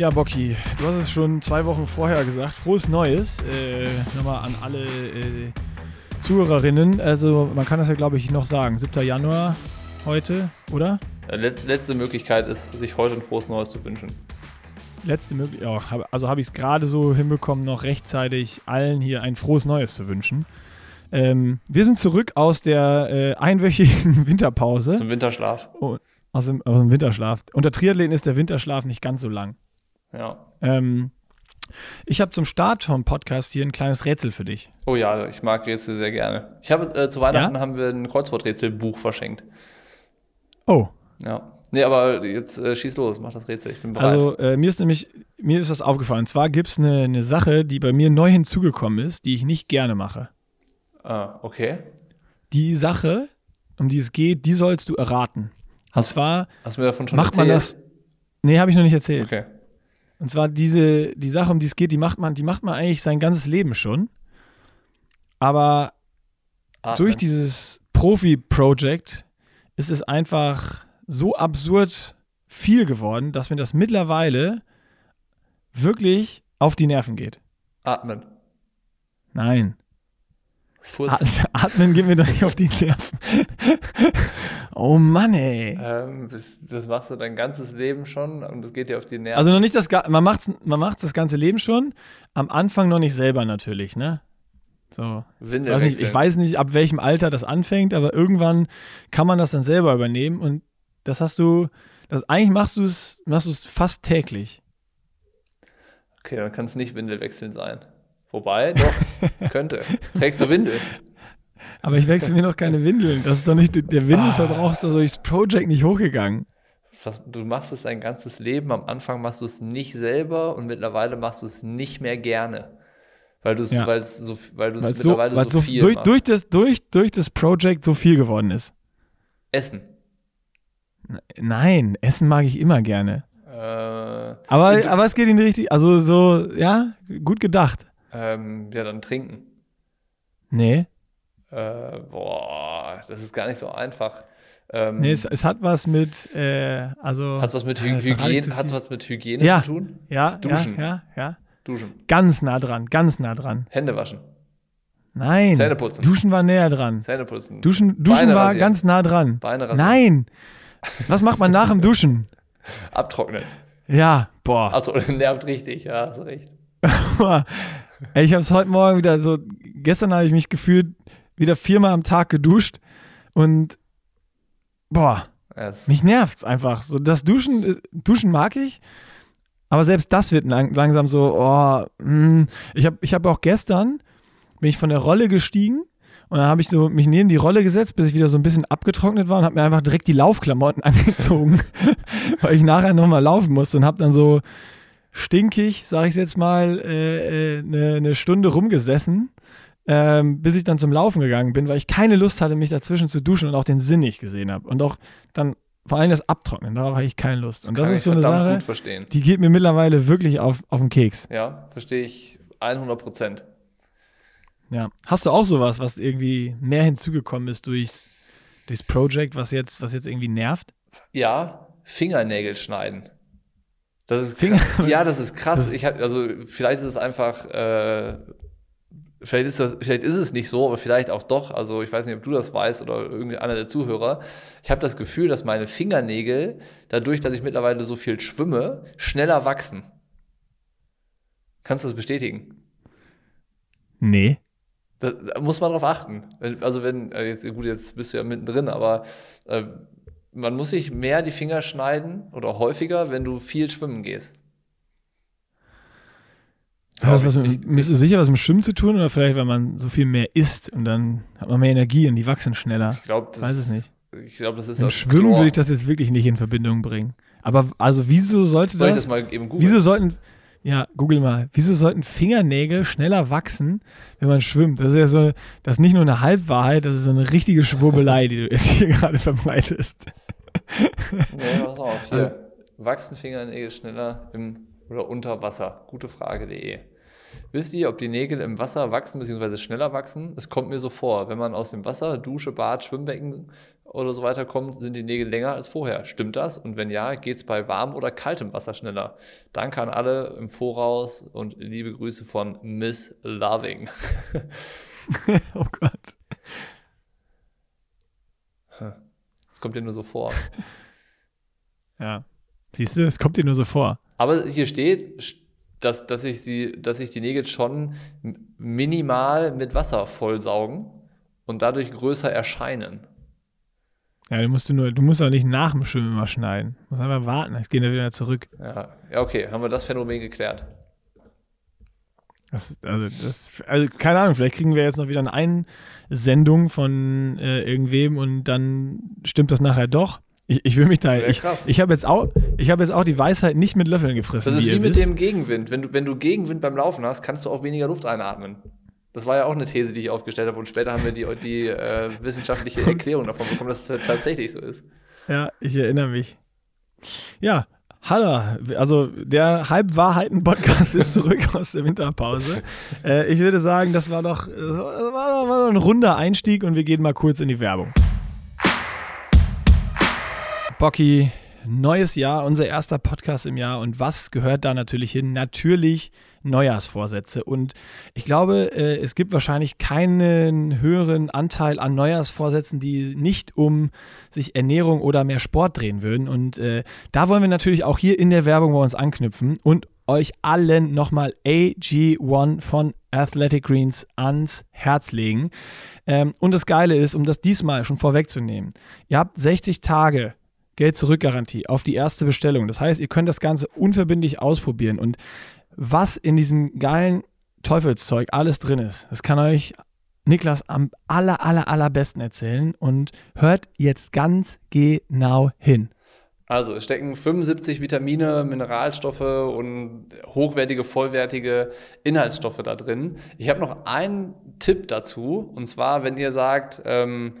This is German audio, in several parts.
Ja, Bocky, du hast es schon zwei Wochen vorher gesagt. Frohes Neues. Äh, nochmal an alle äh, Zuhörerinnen. Also, man kann das ja, glaube ich, noch sagen. 7. Januar heute, oder? Letzte Möglichkeit ist, sich heute ein frohes Neues zu wünschen. Letzte Möglichkeit, ja, also habe ich es gerade so hinbekommen, noch rechtzeitig allen hier ein frohes Neues zu wünschen. Ähm, wir sind zurück aus der äh, einwöchigen Winterpause. Zum Winterschlaf. Oh, aus, dem, aus dem Winterschlaf. Unter Triathleten ist der Winterschlaf nicht ganz so lang. Ja. Ähm, ich habe zum Start vom Podcast hier ein kleines Rätsel für dich. Oh ja, ich mag Rätsel sehr gerne. Ich habe äh, zu Weihnachten ja? haben wir ein Kreuzworträtselbuch verschenkt. Oh. Ja. Nee, aber jetzt äh, schieß los, mach das Rätsel, ich bin bereit. Also, äh, mir ist nämlich, mir ist das aufgefallen. Und zwar gibt es eine, eine Sache, die bei mir neu hinzugekommen ist, die ich nicht gerne mache. Ah, okay. Die Sache, um die es geht, die sollst du erraten. Und zwar hast du mir davon schon macht erzählt? man das. Nee, habe ich noch nicht erzählt. Okay. Und zwar diese, die Sache, um die es geht, die macht man, die macht man eigentlich sein ganzes Leben schon. Aber Atmen. durch dieses Profi-Project ist es einfach so absurd viel geworden, dass mir das mittlerweile wirklich auf die Nerven geht. Atmen. Nein. Furzen. Atmen geht mir doch nicht auf die Nerven. oh Mann, ey. Ähm, das, machst du dein ganzes Leben schon und das geht dir auf die Nerven. Also noch nicht das, man macht's, man macht's das ganze Leben schon, am Anfang noch nicht selber natürlich, ne? So. Weiß nicht, ich weiß nicht, ab welchem Alter das anfängt, aber irgendwann kann man das dann selber übernehmen und das hast du, das, eigentlich machst du es machst du's fast täglich. Okay, dann kann es nicht Windelwechseln sein. Wobei, doch, könnte. Trägst du Windel? Aber ich wechsle mir noch keine Windeln. Das ist doch nicht, der Windelverbrauch ist doch durchs Project nicht hochgegangen. Was, du machst es dein ganzes Leben. Am Anfang machst du es nicht selber und mittlerweile machst du es nicht mehr gerne. Weil du es Ja. so, weil mittlerweile weil so, so viel durch, machst. durch, das, durch, durch das Project so viel geworden ist. Essen. Nein, Essen mag ich immer gerne. Äh, Aber, aber es geht in die richtige, also so, ja, gut gedacht. Ähm, ja, dann trinken. Nee, Äh, boah, das ist gar nicht so einfach. Ähm, nee es, es hat was mit, äh, also. hat es was mit Hy äh, ich Hygiene, hat's was mit Hygiene Ja. zu tun? Ja, Duschen. ja, ja, ja. Duschen. Ganz nah dran, ganz nah dran. Hände waschen. Nein. Zähne putzen. Duschen war näher dran. Zähne putzen. Duschen, Duschen Beine war rasieren. ganz nah dran. Beine rasieren. Nein. Was macht man nach dem Duschen? Abtrocknen. Ja, boah. Achso, nervt richtig, ja, hast recht. Ey, ich habe es heute Morgen wieder so, gestern habe ich mich gefühlt wieder viermal am Tag geduscht und boah, Ja, es- mich nervt's einfach. So das Duschen, äh, Duschen mag ich, aber selbst das wird lang, langsam so, oh, hm. ich habe ich hab auch gestern, bin ich von der Rolle gestiegen und dann habe ich so mich neben die Rolle gesetzt, bis ich wieder so ein bisschen abgetrocknet war und habe mir einfach direkt die Laufklamotten angezogen, weil ich nachher nochmal laufen musste und habe dann so stinkig, sage ich jetzt mal, eine äh, äh, ne- ne Stunde rumgesessen, ähm, bis ich dann zum Laufen gegangen bin, weil ich keine Lust hatte, mich dazwischen zu duschen und auch den Sinn nicht gesehen habe. Und auch dann vor allem das Abtrocknen, darauf habe ich keine Lust. Und das, kann ist so eine Sache, die geht mir mittlerweile wirklich auf, auf den Keks. Ja, verstehe ich 100 Prozent. Ja. Hast du auch sowas, was irgendwie mehr hinzugekommen ist durchs, durchs Project, was jetzt, was jetzt irgendwie nervt? Ja, Fingernägel schneiden. Das ist Finger-. Ja, das ist krass. Ich hab, also vielleicht ist es einfach, äh, vielleicht ist das, vielleicht ist es nicht so, aber vielleicht auch doch. Also ich weiß nicht, ob du das weißt oder irgendeiner der Zuhörer. Ich habe das Gefühl, dass meine Fingernägel, dadurch, dass ich mittlerweile so viel schwimme, schneller wachsen. Kannst du das bestätigen? Nee. Da, da muss man drauf achten. Also wenn, äh, jetzt, gut, jetzt bist du ja mittendrin, aber äh, man muss sich mehr die Finger schneiden oder häufiger, wenn du viel schwimmen gehst. Hat das was mit, bist du sicher, was mit Schwimmen zu tun oder vielleicht, weil man so viel mehr isst und dann hat man mehr Energie und die wachsen schneller? Ich glaube, das, Weiß es nicht. Ich glaube, das ist Im das Schwimmen Chlor. würde ich das jetzt wirklich nicht in Verbindung bringen. Aber also wieso sollte Soll ich das, das mal eben googeln? wieso sollten, ja, google mal, wieso sollten Fingernägel schneller wachsen, wenn man schwimmt? Das ist ja so, das ist nicht nur eine Halbwahrheit, das ist so eine richtige Schwurbelei, die du jetzt hier gerade verbreitest. Nee, pass auf, hier. Wachsen Fingernägel schneller im oder unter Wasser? Gute Frage.de. Wisst ihr, ob die Nägel im Wasser wachsen bzw. schneller wachsen? Es kommt mir so vor, wenn man aus dem Wasser, Dusche, Bad, Schwimmbecken oder so weiter kommt, sind die Nägel länger als vorher. Stimmt das? Und wenn ja, geht es bei warmem oder kaltem Wasser schneller? Danke an alle im Voraus und liebe Grüße von Miss Loving. oh Gott. Das kommt dir nur so vor. Ja. Siehst du, es kommt dir nur so vor. Aber hier steht, dass, dass, ich sie, dass sich die Nägel schon minimal mit Wasser vollsaugen und dadurch größer erscheinen. Ja, du musst du nur, du musst auch nicht nach dem Schwimmen mal schneiden. Du musst einfach warten, jetzt gehen wir wieder zurück. Ja, ja okay, haben wir das Phänomen geklärt. Das, also, das, also, keine Ahnung, vielleicht kriegen wir jetzt noch wieder eine Einsendung von äh, irgendwem und dann stimmt das nachher doch. Ich, ich will mich da. Ich, ich habe jetzt, auch, hab jetzt auch die Weisheit nicht mit Löffeln gefressen. Das ist wie, mit wisst. dem Gegenwind. Wenn du, wenn du Gegenwind beim Laufen hast, kannst du auch weniger Luft einatmen. Das war ja auch eine These, die ich aufgestellt habe. Und später haben wir die, die äh, wissenschaftliche Erklärung davon bekommen, dass es tatsächlich so ist. Ja, ich erinnere mich. Ja, Hallo, also der Halbwahrheiten-Podcast ist zurück aus der Winterpause. Äh, ich würde sagen, das war doch, das war, das war doch ein runder Einstieg und wir gehen mal kurz in die Werbung. Bocky, neues Jahr, unser erster Podcast im Jahr. Und was gehört da natürlich hin? Natürlich Neujahrsvorsätze. Und ich glaube, äh, es gibt wahrscheinlich keinen höheren Anteil an Neujahrsvorsätzen, die nicht um sich Ernährung oder mehr Sport drehen würden. Und äh, da wollen wir natürlich auch hier in der Werbung bei uns anknüpfen und euch allen nochmal AG1 von Athletic Greens ans Herz legen. Ähm, und das Geile ist, um das diesmal schon vorwegzunehmen, ihr habt 60 Tage Geld-Zurück-Garantie auf die erste Bestellung. Das heißt, ihr könnt das Ganze unverbindlich ausprobieren und was in diesem geilen Teufelszeug alles drin ist, das kann euch Niklas am aller, aller, allerbesten erzählen und hört jetzt ganz genau hin. Also es stecken 75 Vitamine, Mineralstoffe und hochwertige, vollwertige Inhaltsstoffe da drin. Ich habe noch einen Tipp dazu, und zwar, wenn ihr sagt, ähm,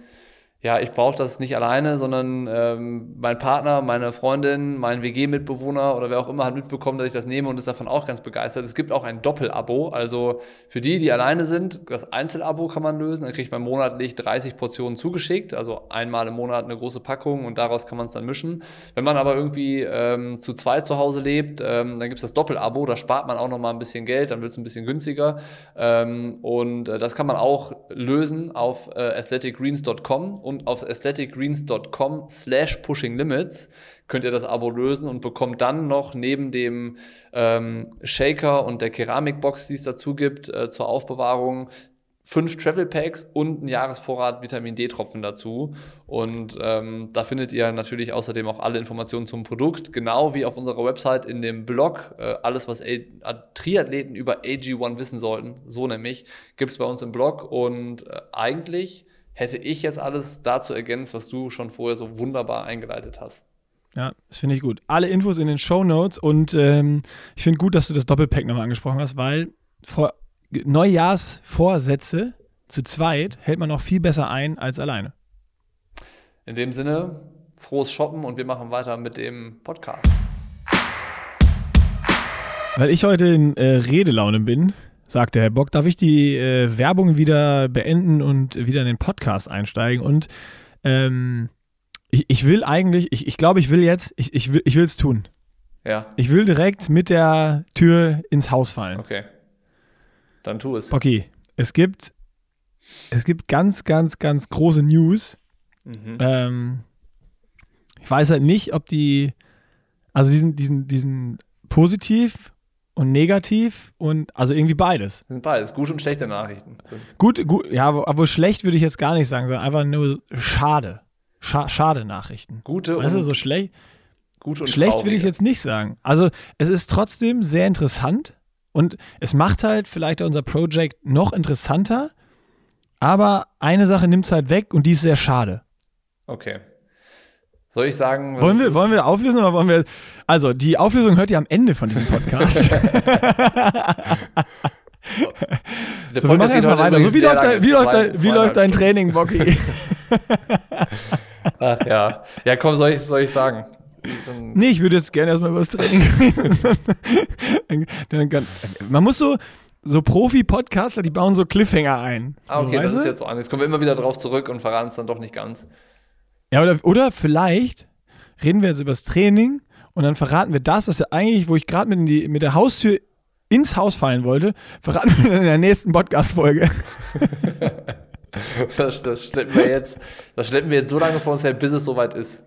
ja, ich brauche das nicht alleine, sondern ähm, mein Partner, meine Freundin, mein WG-Mitbewohner oder wer auch immer hat mitbekommen, dass ich das nehme und ist davon auch ganz begeistert. Es gibt auch ein Doppelabo, also für die, die alleine sind, das Einzelabo kann man lösen, dann kriegt man monatlich 30 Portionen zugeschickt, also einmal im Monat eine große Packung und daraus kann man es dann mischen. Wenn man aber irgendwie ähm, zu zweit zu Hause lebt, ähm, dann gibt es das Doppelabo, da spart man auch nochmal ein bisschen Geld, dann wird es ein bisschen günstiger. Ähm, und äh, das kann man auch lösen auf äh, athleticgreens.com und auf aestheticgreens.com slash pushinglimits könnt ihr das Abo lösen und bekommt dann noch neben dem ähm, Shaker und der Keramikbox, die es dazu gibt, äh, zur Aufbewahrung, fünf Travel Packs und einen Jahresvorrat Vitamin D-Tropfen dazu. Und ähm, da findet ihr natürlich außerdem auch alle Informationen zum Produkt, genau wie auf unserer Website in dem Blog. Äh, alles, was A Triathleten über AG1 wissen sollten, so nämlich, gibt es bei uns im Blog. Und äh, eigentlich hätte ich jetzt alles dazu ergänzt, was du schon vorher so wunderbar eingeleitet hast. Ja, das finde ich gut. Alle Infos in den Show Notes und ähm, ich finde gut, dass du das Doppelpack nochmal angesprochen hast, weil vor Neujahrsvorsätze zu zweit hält man noch viel besser ein als alleine. In dem Sinne, frohes Shoppen und wir machen weiter mit dem Podcast. Weil ich heute in äh, Redelaune bin, sagte Herr Bock, darf ich die äh, Werbung wieder beenden und wieder in den Podcast einsteigen. Und ähm, ich, ich, will eigentlich, ich, ich glaube, ich will jetzt, ich, ich will es tun. Ja. Ich will direkt mit der Tür ins Haus fallen. Okay. Dann tu es. Okay. Es gibt, es gibt ganz, ganz, ganz große News. Mhm. Ähm, ich weiß halt nicht, ob die, also diesen, diesen, diesen positiv und negativ und also irgendwie beides. Das sind beides, gute und schlechte Nachrichten. Gut, gut, ja, aber schlecht würde ich jetzt gar nicht sagen, sondern einfach nur schade. Scha schade Nachrichten. Gute weißt und du, so schlecht. Gute und schlecht würde ich jetzt nicht sagen. Also, es ist trotzdem sehr interessant und es macht halt vielleicht unser Projekt noch interessanter, aber eine Sache nimmt es halt weg und die ist sehr schade. Okay. Soll ich sagen? Wollen wir, wollen wir auflösen oder wollen wir. Also, die Auflösung hört ihr am Ende von diesem Podcast. so, wir machen erstmal weiter. So, wie läuft, dein, wie, läuft dein, wie läuft dein Training, Bocky? Ach ja. Ja, komm, soll ich, soll ich sagen? Dann nee, ich würde jetzt gerne erstmal über das Training reden. Man muss so, so Profi-Podcaster, die bauen so Cliffhanger ein. Ah, okay, das ist jetzt so an. Jetzt kommen wir immer wieder drauf zurück und verraten es dann doch nicht ganz. Ja, oder, oder vielleicht reden wir jetzt über das Training und dann verraten wir das, was ja eigentlich, wo ich gerade mit, die- mit der Haustür ins Haus fallen wollte, verraten wir dann in der nächsten Podcast-Folge. Das, das, schleppen wir jetzt, das schleppen wir jetzt so lange vor uns her, bis es soweit ist.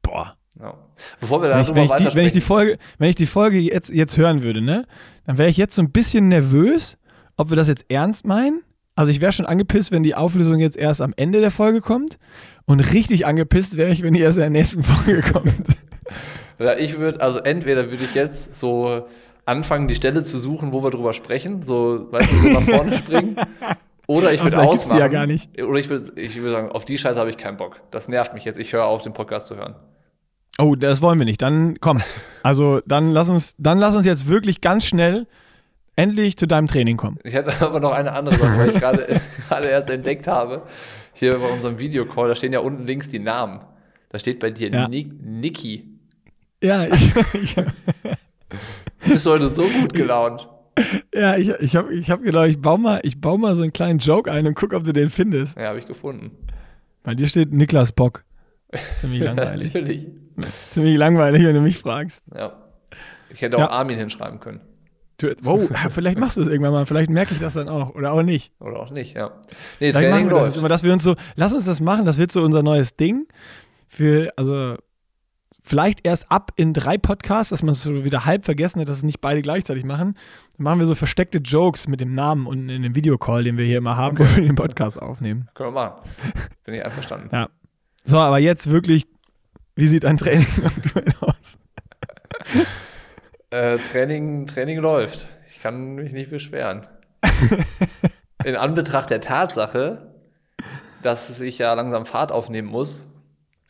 Boah. Ja. Bevor wir Wenn ich, darüber wenn, ich die, wenn, ich die Folge, wenn ich die Folge jetzt, jetzt hören würde, ne, dann wäre ich jetzt so ein bisschen nervös, ob wir das jetzt ernst meinen. Also ich wäre schon angepisst, wenn die Auflösung jetzt erst am Ende der Folge kommt. Und richtig angepisst wäre ich, wenn die erst in der nächsten Folge kommt. Ja, ich würde, also entweder würde ich jetzt so anfangen, die Stelle zu suchen, wo wir drüber sprechen, so, weißt du, so nach vorne springen. Oder ich würde ausmachen. ja gar nicht. Oder ich würde ich würde sagen, auf die Scheiße habe ich keinen Bock. Das nervt mich jetzt. Ich höre auf, den Podcast zu hören. Oh, das wollen wir nicht. Dann komm. Also dann lass uns, dann lass uns jetzt wirklich ganz schnell endlich zu deinem Training kommen. Ich hätte aber noch eine andere Sache, weil ich gerade erst entdeckt habe. Hier bei unserem Videocall, da stehen ja unten links die Namen. Da steht bei dir Ja. Nick, Niki. Ja, ich, ich, Du bist heute so gut gelaunt. ja, ich, ich habe ich hab gedacht, ich baue, mal, ich baue mal so einen kleinen Joke ein und guck, ob du den findest. Ja, habe ich gefunden. Bei dir steht Niklas Bock. Ziemlich langweilig. Natürlich. Ziemlich langweilig, wenn du mich fragst. Ja. Ich hätte auch Ja. Armin hinschreiben können. Wow, vielleicht machst du es irgendwann mal. Vielleicht merke ich das dann auch. Oder auch nicht. Oder auch nicht, ja. Nee, Training machen wir das immer, dass wir uns so, lass uns das machen, das wird so unser neues Ding. Für, also, vielleicht erst ab in drei Podcasts, dass man es so wieder halb vergessen hat, dass es nicht beide gleichzeitig machen. Dann machen wir so versteckte Jokes mit dem Namen und in dem Videocall, den wir hier immer haben, wo wir den Podcast aufnehmen. Können wir machen. Bin ich einverstanden. Ja. So, aber jetzt wirklich, wie sieht ein Training aus? Äh, Training, Training läuft. Ich kann mich nicht beschweren. In Anbetracht der Tatsache, dass ich ja langsam Fahrt aufnehmen muss,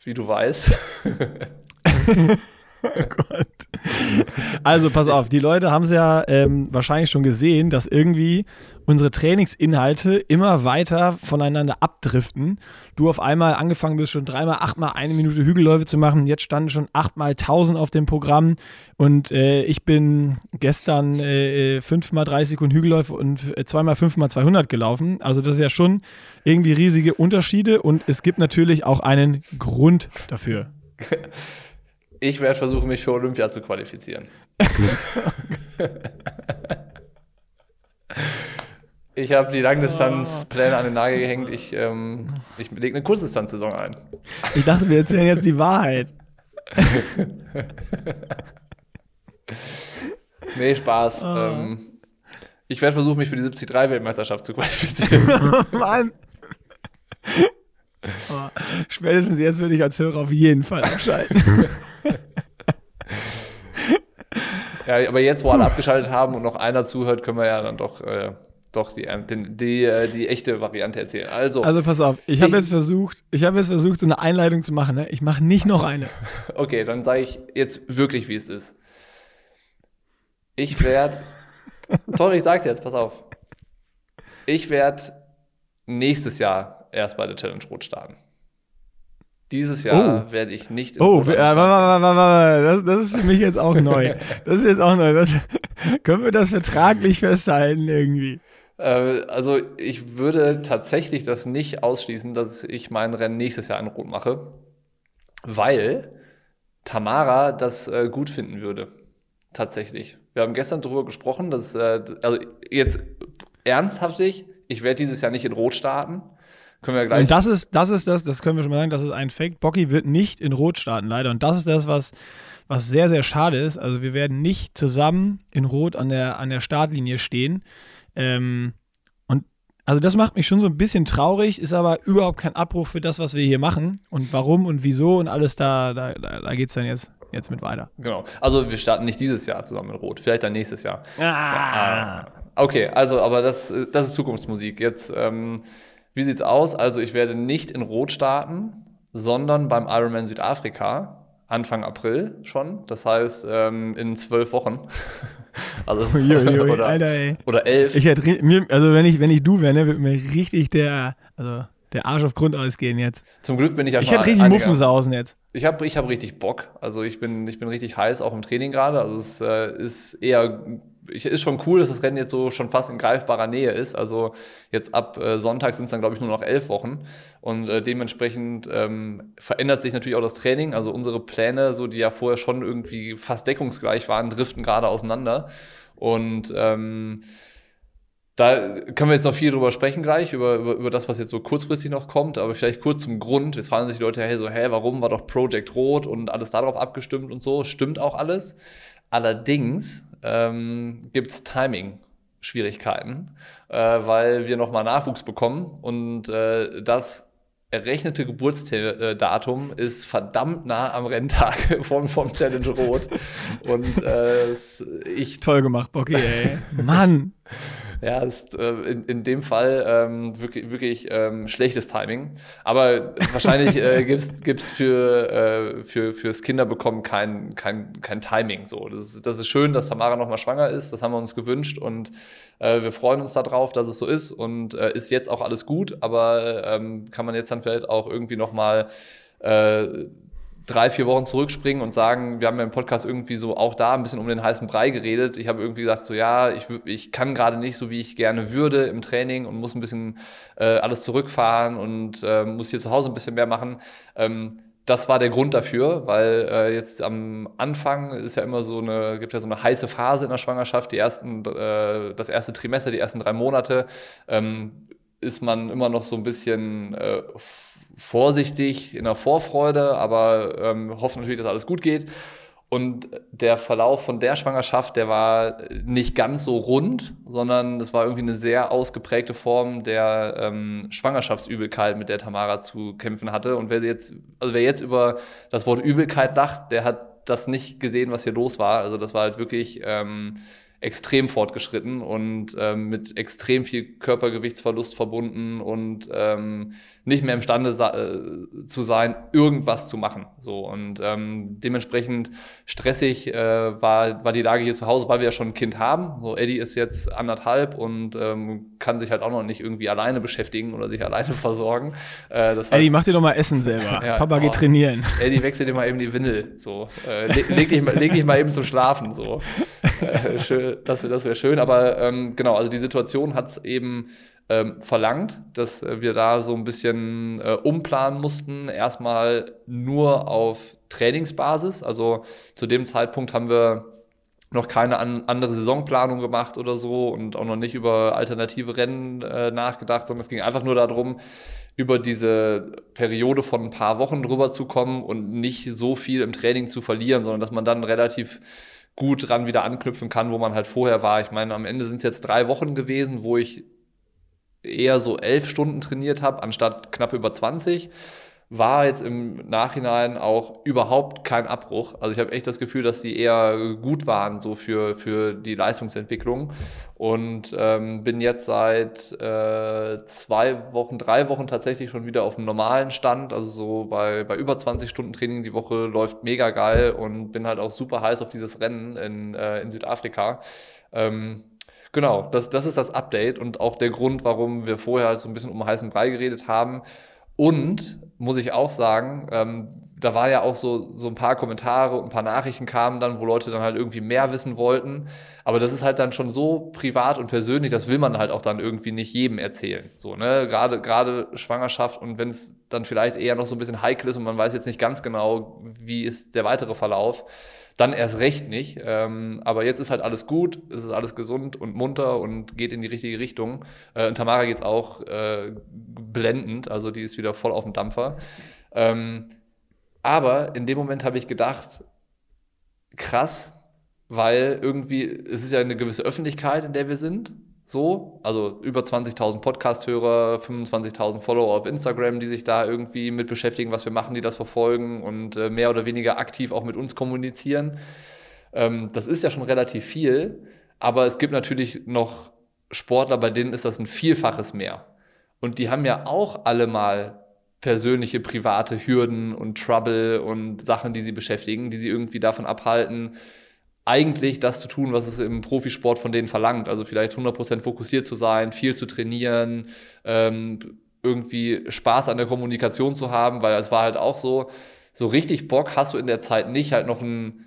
wie du weißt. Oh Gott. Also pass auf, die Leute haben es ja ähm, wahrscheinlich schon gesehen, dass irgendwie unsere Trainingsinhalte immer weiter voneinander abdriften. Du auf einmal angefangen bist, schon dreimal, achtmal eine Minute Hügelläufe zu machen. Jetzt standen schon achtmal 1000 auf dem Programm. Und äh, ich bin gestern äh, fünfmal 30 Sekunden Hügelläufe und äh, zweimal fünfmal 200 gelaufen. Also das ist ja schon irgendwie riesige Unterschiede. Und es gibt natürlich auch einen Grund dafür. Ich werde versuchen, mich für Olympia zu qualifizieren. ich habe die Langdistanzpläne an den Nagel gehängt. Ich, ähm, ich lege eine Kurzdistanzsaison ein. Ich dachte, wir erzählen jetzt die Wahrheit. Nee, Spaß. Ähm, ich werde versuchen, mich für die 73-Weltmeisterschaft zu qualifizieren. Mann. Oh, spätestens jetzt würde ich als Hörer auf jeden Fall abschalten. ja, aber jetzt, wo alle abgeschaltet haben und noch einer zuhört, können wir ja dann doch, äh, doch die, die, die, äh, die echte Variante erzählen. Also, Also pass auf, ich habe jetzt versucht, ich habe jetzt versucht, so eine Einleitung zu machen. Ne? Ich mache nicht noch eine. okay, dann sage ich jetzt wirklich, wie es ist. Ich werde. Doch, ich sag's jetzt, pass auf. Ich werde nächstes Jahr erst bei der Challenge Rot starten. Dieses Jahr werde ich nicht im Oh, Rot äh, starten. warte, warte, warte, warte. Das, das ist für mich jetzt auch neu. Das ist jetzt auch neu. Das, können wir das vertraglich festhalten irgendwie? Äh, also ich würde tatsächlich das nicht ausschließen, dass ich mein Rennen nächstes Jahr in Rot mache, weil Tamara das äh, gut finden würde. Tatsächlich. Wir haben gestern darüber gesprochen, dass, äh, also jetzt ernsthaftig, ich werde dieses Jahr nicht in Rot starten. Können wir gleich. Und das ist, das ist das, das können wir schon mal sagen, das ist ein Fake. Bocky wird nicht in Rot starten, leider. Und das ist das, was, was sehr, sehr schade ist. Also wir werden nicht zusammen in Rot an der, an der Startlinie stehen. Ähm, und also das macht mich schon so ein bisschen traurig, ist aber überhaupt kein Abbruch für das, was wir hier machen. Und warum und wieso und alles da, da, da, geht es dann jetzt, jetzt mit weiter. genau. Also wir starten nicht dieses Jahr zusammen in Rot, vielleicht dann nächstes Jahr. Ah. Okay, also, aber das, das ist Zukunftsmusik. Jetzt, ähm, wie sieht's aus? Also, ich werde nicht in Rot starten, sondern beim Ironman Südafrika, Anfang April schon. Das heißt, ähm, in zwölf Wochen. also, Uiuiui, oder, Alter, oder elf. Ich hätte, mir, also wenn ich, wenn ich du wäre, ne, würde mir richtig der, also der Arsch auf Grundeis gehen jetzt. Zum Glück bin ich ja Ich hätte richtig Muffensausen jetzt. Ich habe ich hab richtig Bock. Also ich bin, ich bin richtig heiß, auch im Training gerade. Also es äh, ist eher, ich, ist schon cool, dass das Rennen jetzt so schon fast in greifbarer Nähe ist. Also jetzt ab äh, Sonntag sind es dann, glaube ich, nur noch elf Wochen. Und äh, dementsprechend ähm, verändert sich natürlich auch das Training. Also unsere Pläne, so die ja vorher schon irgendwie fast deckungsgleich waren, driften gerade auseinander. Und ähm, da können wir jetzt noch viel drüber sprechen gleich, über, über, über das, was jetzt so kurzfristig noch kommt, aber vielleicht kurz zum Grund. Jetzt fragen sich die Leute, hey, so, hä, warum war doch Project Rot und alles darauf abgestimmt und so. Stimmt auch alles. Allerdings ähm, gibt es Timing-Schwierigkeiten, äh, weil wir nochmal Nachwuchs bekommen und äh, das errechnete Geburtsdatum ist verdammt nah am Renntag vom, vom Challenge Rot. Und äh, ich. Toll gemacht, Bocky, ey. Mann! Ja, ist äh, in, in dem Fall ähm, wirklich, wirklich ähm, schlechtes Timing. Aber wahrscheinlich äh, gibt es für, äh, für, fürs Kinderbekommen kein, kein, kein Timing. So. Das, ist, das ist schön, dass Tamara nochmal schwanger ist. Das haben wir uns gewünscht und äh, wir freuen uns darauf, dass es so ist und äh, ist jetzt auch alles gut. Aber ähm, kann man jetzt dann vielleicht auch irgendwie nochmal äh, drei, vier Wochen zurückspringen und sagen, wir haben ja im Podcast irgendwie so auch da ein bisschen um den heißen Brei geredet. Ich habe irgendwie gesagt, so ja, ich, ich kann gerade nicht so, wie ich gerne würde im Training und muss ein bisschen äh, alles zurückfahren und äh, muss hier zu Hause ein bisschen mehr machen. Ähm, das war der Grund dafür, weil äh, jetzt am Anfang ist ja immer so eine, gibt ja so eine heiße Phase in der Schwangerschaft, die ersten, äh, das erste Trimester, die ersten drei Monate, ähm, ist man immer noch so ein bisschen äh, vorsichtig in der Vorfreude, aber ähm, hoffen natürlich, dass alles gut geht. Und der Verlauf von der Schwangerschaft, der war nicht ganz so rund, sondern es war irgendwie eine sehr ausgeprägte Form der ähm, Schwangerschaftsübelkeit, mit der Tamara zu kämpfen hatte. Und wer jetzt, also wer jetzt über das Wort Übelkeit lacht, der hat das nicht gesehen, was hier los war. Also das war halt wirklich ähm, extrem fortgeschritten und ähm, mit extrem viel Körpergewichtsverlust verbunden und ähm, nicht mehr imstande äh, zu sein, irgendwas zu machen. So und ähm, dementsprechend stressig äh, war, war die Lage hier zu Hause, weil wir ja schon ein Kind haben. So Eddie ist jetzt anderthalb und ähm, kann sich halt auch noch nicht irgendwie alleine beschäftigen oder sich alleine versorgen. Äh, das heißt, Eddie, mach dir doch mal Essen selber. ja, Papa geht oh, trainieren. Eddie, wechsel dir mal eben die Windel. So, äh, leg, leg, dich mal, leg dich mal eben zum Schlafen. So, äh, das wäre das wär schön. Aber ähm, genau, also die Situation hat es eben ähm, verlangt, dass wir da so ein bisschen äh, umplanen mussten. Erstmal nur auf Trainingsbasis. Also zu dem Zeitpunkt haben wir noch keine an, andere Saisonplanung gemacht oder so und auch noch nicht über alternative Rennen äh, nachgedacht, sondern es ging einfach nur darum, über diese Periode von ein paar Wochen drüber zu kommen und nicht so viel im Training zu verlieren, sondern dass man dann relativ gut dran wieder anknüpfen kann, wo man halt vorher war. Ich meine, am Ende sind es jetzt drei Wochen gewesen, wo ich eher so elf Stunden trainiert habe, anstatt knapp über 20 war jetzt im Nachhinein auch überhaupt kein Abbruch. Also ich habe echt das Gefühl, dass die eher gut waren so für, für die Leistungsentwicklung und ähm, bin jetzt seit äh, zwei Wochen, drei Wochen tatsächlich schon wieder auf dem normalen Stand, also so bei, bei über 20 Stunden Training die Woche läuft mega geil und bin halt auch super heiß auf dieses Rennen in, äh, in Südafrika. Ähm, Genau, das, das ist das Update und auch der Grund, warum wir vorher halt so ein bisschen um heißen Brei geredet haben. Und muss ich auch sagen, ähm, da war ja auch so, so ein paar Kommentare und ein paar Nachrichten kamen dann, wo Leute dann halt irgendwie mehr wissen wollten. Aber das ist halt dann schon so privat und persönlich, das will man halt auch dann irgendwie nicht jedem erzählen. So, ne? Gerade, gerade Schwangerschaft und wenn es dann vielleicht eher noch so ein bisschen heikel ist und man weiß jetzt nicht ganz genau, wie ist der weitere Verlauf, dann erst recht nicht. Ähm, aber jetzt ist halt alles gut, es ist alles gesund und munter und geht in die richtige Richtung. Äh, und Tamara geht es auch äh, blendend, also die ist wieder voll auf dem Dampfer. Ähm, aber in dem Moment habe ich gedacht, krass, weil irgendwie, es ist ja eine gewisse Öffentlichkeit, in der wir sind. So, also über 20.000 Podcast-Hörer, 25.000 Follower auf Instagram, die sich da irgendwie mit beschäftigen, was wir machen, die das verfolgen und äh, mehr oder weniger aktiv auch mit uns kommunizieren. Ähm, das ist ja schon relativ viel, aber es gibt natürlich noch Sportler, bei denen ist das ein Vielfaches mehr. Und die haben ja auch alle mal persönliche, private Hürden und Trouble und Sachen, die sie beschäftigen, die sie irgendwie davon abhalten, eigentlich das zu tun, was es im Profisport von denen verlangt. Also vielleicht 100% fokussiert zu sein, viel zu trainieren, ähm, irgendwie Spaß an der Kommunikation zu haben, weil es war halt auch so, so richtig Bock hast du in der Zeit nicht, halt noch einen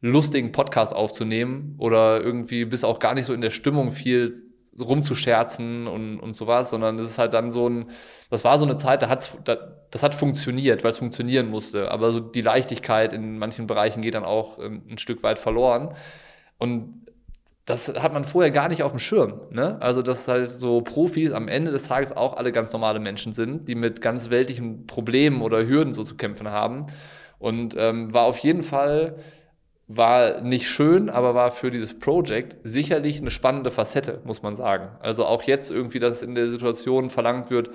lustigen Podcast aufzunehmen oder irgendwie bist auch gar nicht so in der Stimmung viel rumzuscherzen und, und sowas, sondern es ist halt dann so ein, das war so eine Zeit, da hat's, da, das hat funktioniert, weil es funktionieren musste. Aber so die Leichtigkeit in manchen Bereichen geht dann auch ein, ähm, ein Stück weit verloren. Und das hat man vorher gar nicht auf dem Schirm. Ne? Also, dass halt so Profis am Ende des Tages auch alle ganz normale Menschen sind, die mit ganz weltlichen Problemen oder Hürden so zu kämpfen haben. Und ähm, war auf jeden Fall, war nicht schön, aber war für dieses Projekt sicherlich eine spannende Facette, muss man sagen. Also auch jetzt irgendwie, dass in der Situation verlangt wird,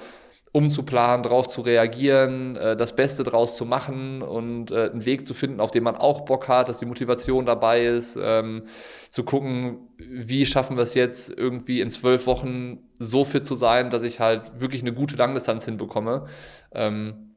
umzuplanen, darauf zu reagieren, äh, das Beste draus zu machen und äh, einen Weg zu finden, auf den man auch Bock hat, dass die Motivation dabei ist, ähm, zu gucken, wie schaffen wir es jetzt irgendwie in zwölf Wochen so fit zu sein, dass ich halt wirklich eine gute Langdistanz hinbekomme. Ähm,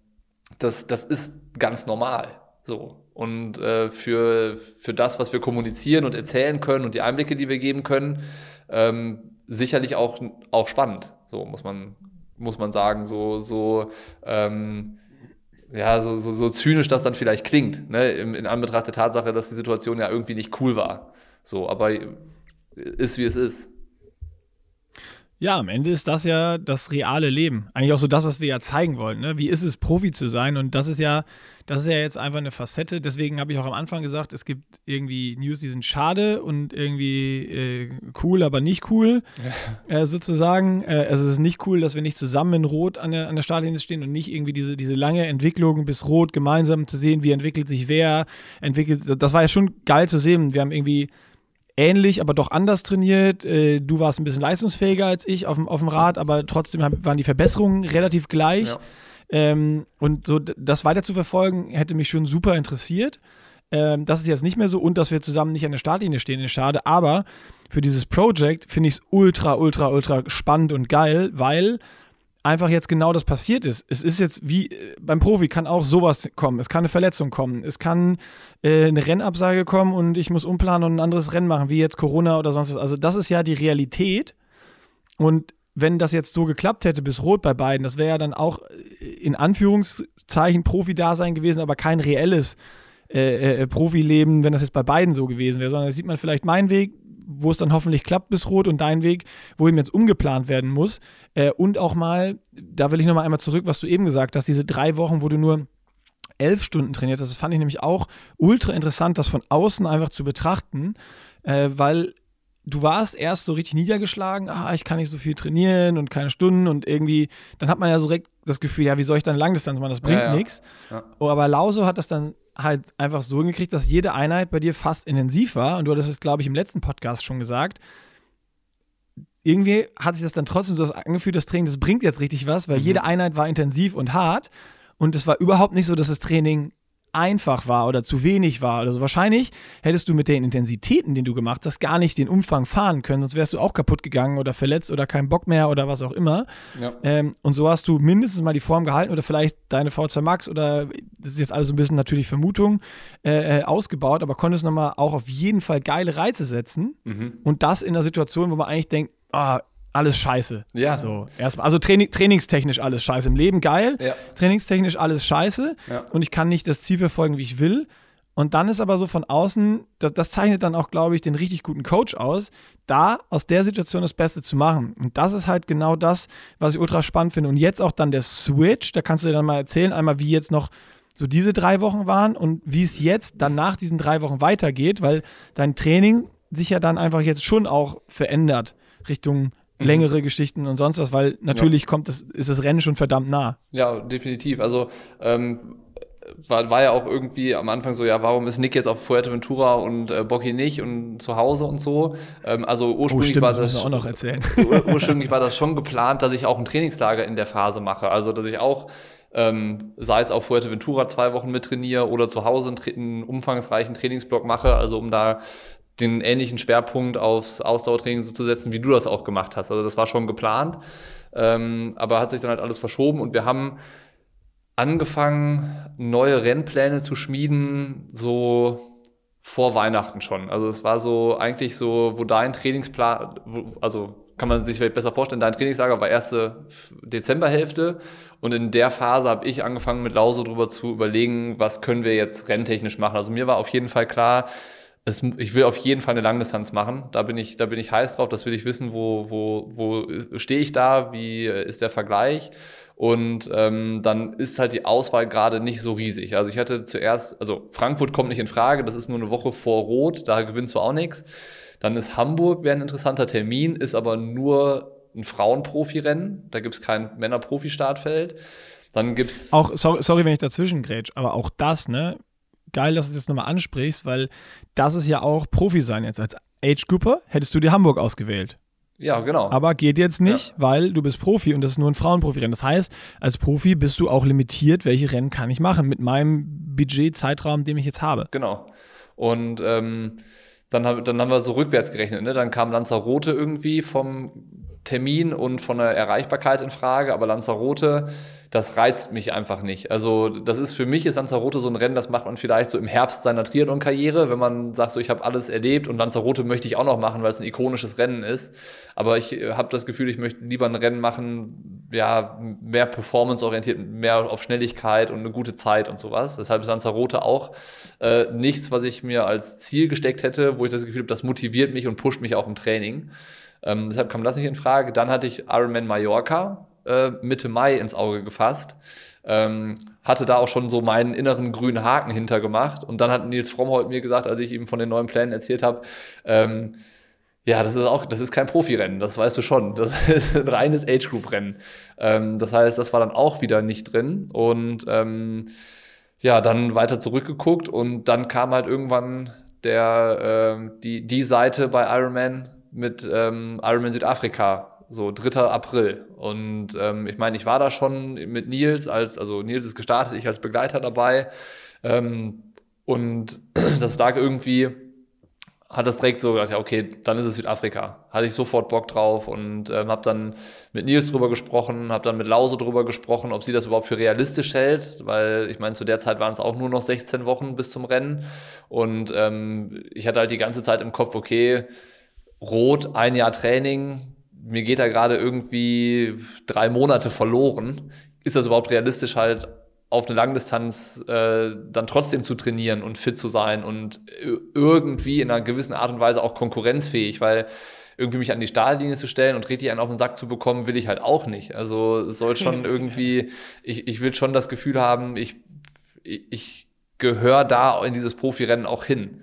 das, das ist ganz normal. So. Und äh, für, für das, was wir kommunizieren und erzählen können und die Einblicke, die wir geben können, ähm, sicherlich auch, auch spannend. So muss man, muss man sagen, so, so, ähm, ja, so, so, so zynisch das dann vielleicht klingt, ne? in, in Anbetracht der Tatsache, dass die Situation ja irgendwie nicht cool war. So, aber ist wie es ist. Ja, am Ende ist das ja das reale Leben. Eigentlich auch so das, was wir ja zeigen wollen. Ne? Wie ist es, Profi zu sein? Und das ist ja, das ist ja jetzt einfach eine Facette. Deswegen habe ich auch am Anfang gesagt, es gibt irgendwie News, die sind schade und irgendwie äh, cool, aber nicht cool, ja. äh, sozusagen. Äh, also es ist nicht cool, dass wir nicht zusammen in Rot an der, an der Startlinie stehen und nicht irgendwie diese, diese lange Entwicklung bis Rot gemeinsam zu sehen, wie entwickelt sich wer, entwickelt. Das war ja schon geil zu sehen. Wir haben irgendwie ähnlich, aber doch anders trainiert. Äh, du warst ein bisschen leistungsfähiger als ich auf dem, auf dem Rad, aber trotzdem waren die Verbesserungen relativ gleich. Ja. Ähm, und so das weiter zu verfolgen, hätte mich schon super interessiert. Ähm, das ist jetzt nicht mehr so und dass wir zusammen nicht an der Startlinie stehen, ist schade. Aber für dieses Projekt finde ich es ultra, ultra, ultra spannend und geil, weil einfach jetzt genau das passiert ist. Es ist jetzt wie beim Profi kann auch sowas kommen. Es kann eine Verletzung kommen. Es kann äh, eine Rennabsage kommen und ich muss umplanen und ein anderes Rennen machen, wie jetzt Corona oder sonst was. Also das ist ja die Realität. Und wenn das jetzt so geklappt hätte bis Rot bei beiden, das wäre ja dann auch äh, in Anführungszeichen Profi-Dasein gewesen, aber kein reelles äh, äh, Profileben, wenn das jetzt bei beiden so gewesen wäre, sondern da sieht man vielleicht meinen Weg, wo es dann hoffentlich klappt bis Rot und dein Weg, wo eben jetzt umgeplant werden muss. Äh, und auch mal, da will ich nochmal einmal zurück, was du eben gesagt hast, diese drei Wochen, wo du nur elf Stunden trainiert hast, das fand ich nämlich auch ultra interessant, das von außen einfach zu betrachten, äh, weil du warst erst so richtig niedergeschlagen, ah, ich kann nicht so viel trainieren und keine Stunden und irgendwie, dann hat man ja so direkt das Gefühl, ja, wie soll ich dann Langdistanz machen, das bringt ja, ja. nichts. Ja. Oh, aber Lauso hat das dann halt einfach so hingekriegt, dass jede Einheit bei dir fast intensiv war und du hattest es, glaube ich, im letzten Podcast schon gesagt. Irgendwie hat sich das dann trotzdem so angefühlt, das Training, das bringt jetzt richtig was, weil mhm. jede Einheit war intensiv und hart und es war überhaupt nicht so, dass das Training einfach war oder zu wenig war oder so. Wahrscheinlich hättest du mit den Intensitäten, den du gemacht hast, gar nicht den Umfang fahren können, sonst wärst du auch kaputt gegangen oder verletzt oder keinen Bock mehr oder was auch immer. Ja. Ähm, und so hast du mindestens mal die Form gehalten oder vielleicht deine V2 Max oder das ist jetzt alles so ein bisschen natürlich Vermutung äh, äh, ausgebaut, aber konntest nochmal auch auf jeden Fall geile Reize setzen mhm. und das in einer Situation, wo man eigentlich denkt, ah, alles scheiße. Ja. So, erstmal, also Training, trainingstechnisch alles scheiße. Im Leben geil, ja. trainingstechnisch alles scheiße ja. und ich kann nicht das Ziel verfolgen, wie ich will. Und dann ist aber so von außen, das, das zeichnet dann auch, glaube ich, den richtig guten Coach aus, da aus der Situation das Beste zu machen. Und das ist halt genau das, was ich ultra spannend finde. Und jetzt auch dann der Switch, da kannst du dir dann mal erzählen, einmal wie jetzt noch so diese drei Wochen waren und wie es jetzt dann nach diesen drei Wochen weitergeht, weil dein Training sich ja dann einfach jetzt schon auch verändert Richtung Mhm. längere Geschichten und sonst was, weil natürlich ja. kommt das, ist das Rennen schon verdammt nah. Ja, definitiv. Also ähm, war, war ja auch irgendwie am Anfang so, ja, warum ist Nick jetzt auf Fuerteventura und äh, Bocky nicht und zu Hause und so. Ähm, also ursprünglich oh, stimmt, war das, das auch noch erzählen. ursprünglich war das schon geplant, dass ich auch ein Trainingslager in der Phase mache. Also dass ich auch ähm, sei es auf Fuerteventura zwei Wochen mit trainiere oder zu Hause einen, einen umfangreichen Trainingsblock mache, also um da den ähnlichen Schwerpunkt aufs Ausdauertraining so zu setzen, wie du das auch gemacht hast. Also das war schon geplant, ähm, aber hat sich dann halt alles verschoben und wir haben angefangen, neue Rennpläne zu schmieden, so vor Weihnachten schon. Also es war so eigentlich so, wo dein Trainingsplan, wo, also kann man sich vielleicht besser vorstellen, dein Trainingslager war erste Dezemberhälfte und in der Phase habe ich angefangen mit Lause drüber zu überlegen, was können wir jetzt renntechnisch machen. Also mir war auf jeden Fall klar, es, ich will auf jeden Fall eine Langdistanz machen. Da bin ich, da bin ich heiß drauf. Das will ich wissen, wo, wo, wo stehe ich da, wie ist der Vergleich. Und ähm, dann ist halt die Auswahl gerade nicht so riesig. Also ich hatte zuerst, also Frankfurt kommt nicht in Frage, das ist nur eine Woche vor Rot, da gewinnst du auch nichts. Dann ist Hamburg wäre ein interessanter Termin, ist aber nur ein Frauenprofi-Rennen. Da gibt es kein Männer-Profi-Startfeld. Dann gibt's auch sorry, sorry, wenn ich dazwischen grätsch, aber auch das, ne? Geil, dass du das nochmal ansprichst, weil das ist ja auch Profi sein jetzt. Als Age Grouper hättest du dir Hamburg ausgewählt. Ja, genau. Aber geht jetzt nicht, ja. weil du bist Profi und das ist nur ein Frauenprofi-Rennen. Das heißt, als Profi bist du auch limitiert, welche Rennen kann ich machen mit meinem Budget-Zeitraum, den ich jetzt habe. Genau. Und ähm, dann, dann haben wir so rückwärts gerechnet. Ne? Dann kam Lanzarote irgendwie vom Termin und von der Erreichbarkeit in Frage, aber Lanzarote das reizt mich einfach nicht. Also das ist für mich ist Lanzarote so ein Rennen, das macht man vielleicht so im Herbst seiner Triathlon-Karriere, wenn man sagt, so ich habe alles erlebt und Lanzarote möchte ich auch noch machen, weil es ein ikonisches Rennen ist. Aber ich äh, habe das Gefühl, ich möchte lieber ein Rennen machen, ja, mehr performance-orientiert, mehr auf Schnelligkeit und eine gute Zeit und sowas. Deshalb ist Lanzarote auch äh, nichts, was ich mir als Ziel gesteckt hätte, wo ich das Gefühl habe, das motiviert mich und pusht mich auch im Training. Ähm, deshalb kam das nicht in Frage. Dann hatte ich Ironman Mallorca, äh, Mitte Mai ins Auge gefasst. Ähm, hatte da auch schon so meinen inneren grünen Haken hintergemacht. Und dann hat Nils Frommholt mir gesagt, als ich ihm von den neuen Plänen erzählt habe, ähm, ja, das ist auch, das ist kein Profirennen, das weißt du schon. Das ist ein reines Age-Group-Rennen. Ähm, das heißt, das war dann auch wieder nicht drin. Und ähm, ja, dann weiter zurückgeguckt und dann kam halt irgendwann der, äh, die, die Seite bei Ironman mit ähm, Ironman Südafrika so 3. April. Und ähm, ich meine, ich war da schon mit Nils, als, also Nils ist gestartet, ich als Begleiter dabei. Ähm, und das lag irgendwie, hat das direkt so gedacht, ja, okay, dann ist es Südafrika. Hatte ich sofort Bock drauf und ähm, habe dann mit Nils drüber gesprochen, habe dann mit Lause drüber gesprochen, ob sie das überhaupt für realistisch hält, weil ich meine, zu der Zeit waren es auch nur noch 16 Wochen bis zum Rennen. Und ähm, ich hatte halt die ganze Zeit im Kopf, okay, Rot, ein Jahr Training, mir geht da gerade irgendwie drei Monate verloren. Ist das überhaupt realistisch, halt auf eine Langdistanz äh, dann trotzdem zu trainieren und fit zu sein und irgendwie in einer gewissen Art und Weise auch konkurrenzfähig, weil irgendwie mich an die Stahllinie zu stellen und richtig einen auf den Sack zu bekommen, will ich halt auch nicht. Also es soll schon irgendwie, ich, ich will schon das Gefühl haben, ich, ich, ich gehöre da in dieses Profirennen auch hin.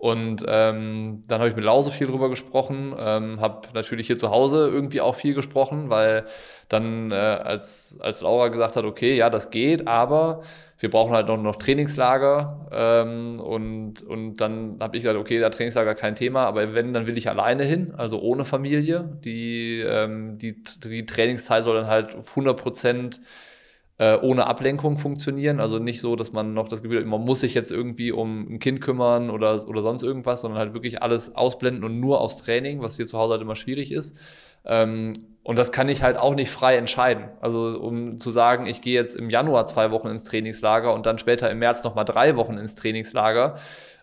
Und ähm, dann habe ich mit Lause viel drüber gesprochen, ähm, habe natürlich hier zu Hause irgendwie auch viel gesprochen, weil dann, äh, als, als Laura gesagt hat, okay, ja, das geht, aber wir brauchen halt noch, noch Trainingslager. Ähm, und, und dann habe ich gesagt, okay, da Trainingslager kein Thema, aber wenn, dann will ich alleine hin, also ohne Familie. Die, ähm, die, die Trainingszeit soll dann halt 100 Prozent äh, ohne Ablenkung funktionieren. Also nicht so, dass man noch das Gefühl hat, man muss sich jetzt irgendwie um ein Kind kümmern oder, oder sonst irgendwas, sondern halt wirklich alles ausblenden und nur aufs Training, was hier zu Hause halt immer schwierig ist. Ähm, und das kann ich halt auch nicht frei entscheiden. Also um zu sagen, ich gehe jetzt im Januar zwei Wochen ins Trainingslager und dann später im März nochmal drei Wochen ins Trainingslager,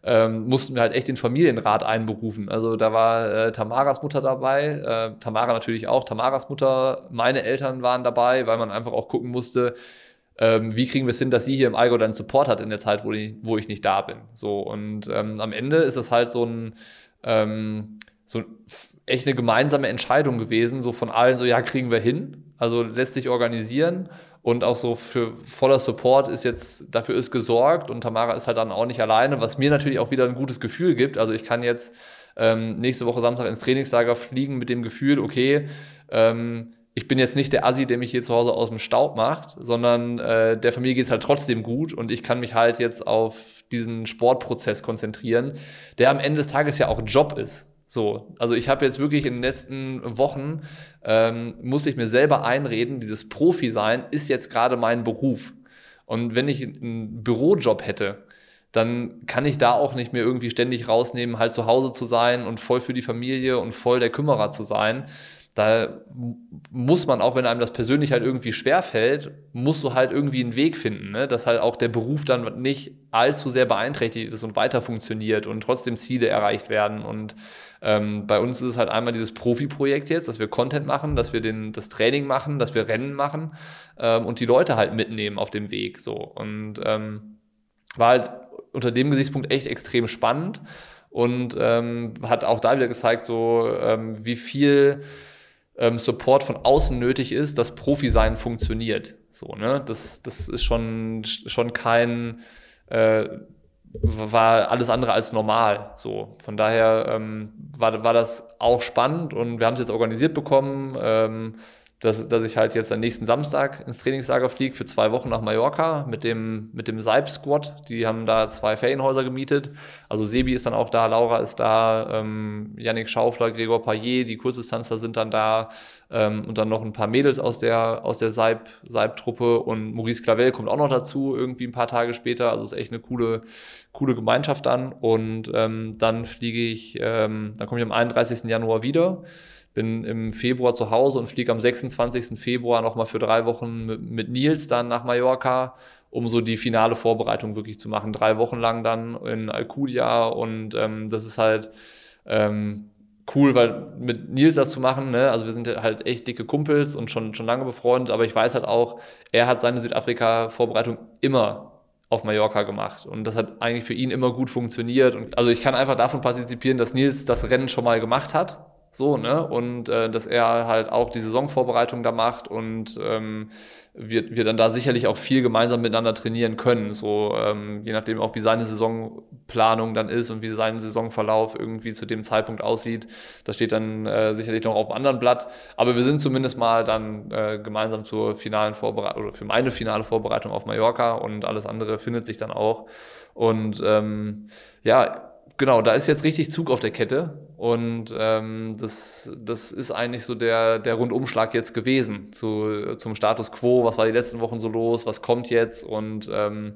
ähm, mussten wir halt echt den Familienrat einberufen. Also da war äh, Tamaras Mutter dabei, äh, Tamara natürlich auch, Tamaras Mutter, meine Eltern waren dabei, weil man einfach auch gucken musste, ähm, wie kriegen wir es hin, dass sie hier im Allgäu dann Support hat in der Zeit, wo, die, wo ich nicht da bin. So und ähm, am Ende ist es halt so ein ähm, so echt eine gemeinsame Entscheidung gewesen, so von allen so, ja, kriegen wir hin. Also lässt sich organisieren und auch so für voller Support ist jetzt, dafür ist gesorgt und Tamara ist halt dann auch nicht alleine, was mir natürlich auch wieder ein gutes Gefühl gibt. Also ich kann jetzt ähm, nächste Woche Samstag ins Trainingslager fliegen mit dem Gefühl, okay, ähm, ich bin jetzt nicht der Assi, der mich hier zu Hause aus dem Staub macht, sondern äh, der Familie geht es halt trotzdem gut und ich kann mich halt jetzt auf diesen Sportprozess konzentrieren, der am Ende des Tages ja auch Job ist. So, also ich habe jetzt wirklich in den letzten Wochen, ähm, muss ich mir selber einreden, dieses Profi-Sein ist jetzt gerade mein Beruf. Und wenn ich einen Bürojob hätte, dann kann ich da auch nicht mehr irgendwie ständig rausnehmen, halt zu Hause zu sein und voll für die Familie und voll der Kümmerer zu sein. Da muss man, auch wenn einem das persönlich halt irgendwie schwerfällt, musst du halt irgendwie einen Weg finden, ne? dass halt auch der Beruf dann nicht allzu sehr beeinträchtigt ist und weiter funktioniert und trotzdem Ziele erreicht werden. Und ähm, bei uns ist es halt einmal dieses Profi-Projekt jetzt, dass wir Content machen, dass wir den, das Training machen, dass wir Rennen machen ähm, und die Leute halt mitnehmen auf dem Weg. So. Und ähm, war halt unter dem Gesichtspunkt echt extrem spannend und ähm, hat auch da wieder gezeigt, so ähm, wie viel ähm, Support von außen nötig ist, dass Profi-Sein funktioniert. So, ne? Das, das ist schon, schon kein, äh, war alles andere als normal. So, von daher ähm, war, war das auch spannend und wir haben es jetzt organisiert bekommen. Ähm, dass, dass ich halt jetzt am nächsten Samstag ins Trainingslager fliege für zwei Wochen nach Mallorca mit dem, mit dem Seib Squad. Die haben da zwei Ferienhäuser gemietet. Also Sebi ist dann auch da, Laura ist da, ähm, Yannick Schaufler, Gregor Payet, die Kurzdistanzler sind dann da ähm, und dann noch ein paar Mädels aus der, aus der Seib, Seib-Truppe und Maurice Clavel kommt auch noch dazu, irgendwie ein paar Tage später. Also ist echt eine coole, coole Gemeinschaft dann. Und ähm, dann fliege ich, ähm, dann komme ich am 31. Januar wieder bin im Februar zu Hause und fliege am 26. Februar nochmal für drei Wochen mit, Nils dann nach Mallorca, um so die finale Vorbereitung wirklich zu machen. Drei Wochen lang dann in Alcudia und ähm, das ist halt ähm, cool, weil mit Nils das zu machen, ne? also wir sind halt echt dicke Kumpels und schon, schon lange befreundet, aber ich weiß halt auch, er hat seine Südafrika-Vorbereitung immer auf Mallorca gemacht. Und das hat eigentlich für ihn immer gut funktioniert. Und also ich kann einfach davon partizipieren, dass Nils das Rennen schon mal gemacht hat so, ne? Und äh, dass er halt auch die Saisonvorbereitung da macht und ähm, wir, wir dann da sicherlich auch viel gemeinsam miteinander trainieren können. So, ähm, je nachdem auch, wie seine Saisonplanung dann ist und wie sein Saisonverlauf irgendwie zu dem Zeitpunkt aussieht. Das steht dann äh, sicherlich noch auf einem anderen Blatt. Aber wir sind zumindest mal dann äh, gemeinsam zur finalen Vorbereitung oder für meine finale Vorbereitung auf Mallorca und alles andere findet sich dann auch. Und ähm, ja, genau, da ist jetzt richtig Zug auf der Kette und ähm, das, das ist eigentlich so der, der Rundumschlag jetzt gewesen zu, zum Status quo. Was war die letzten Wochen so los? Was kommt jetzt? Und ähm,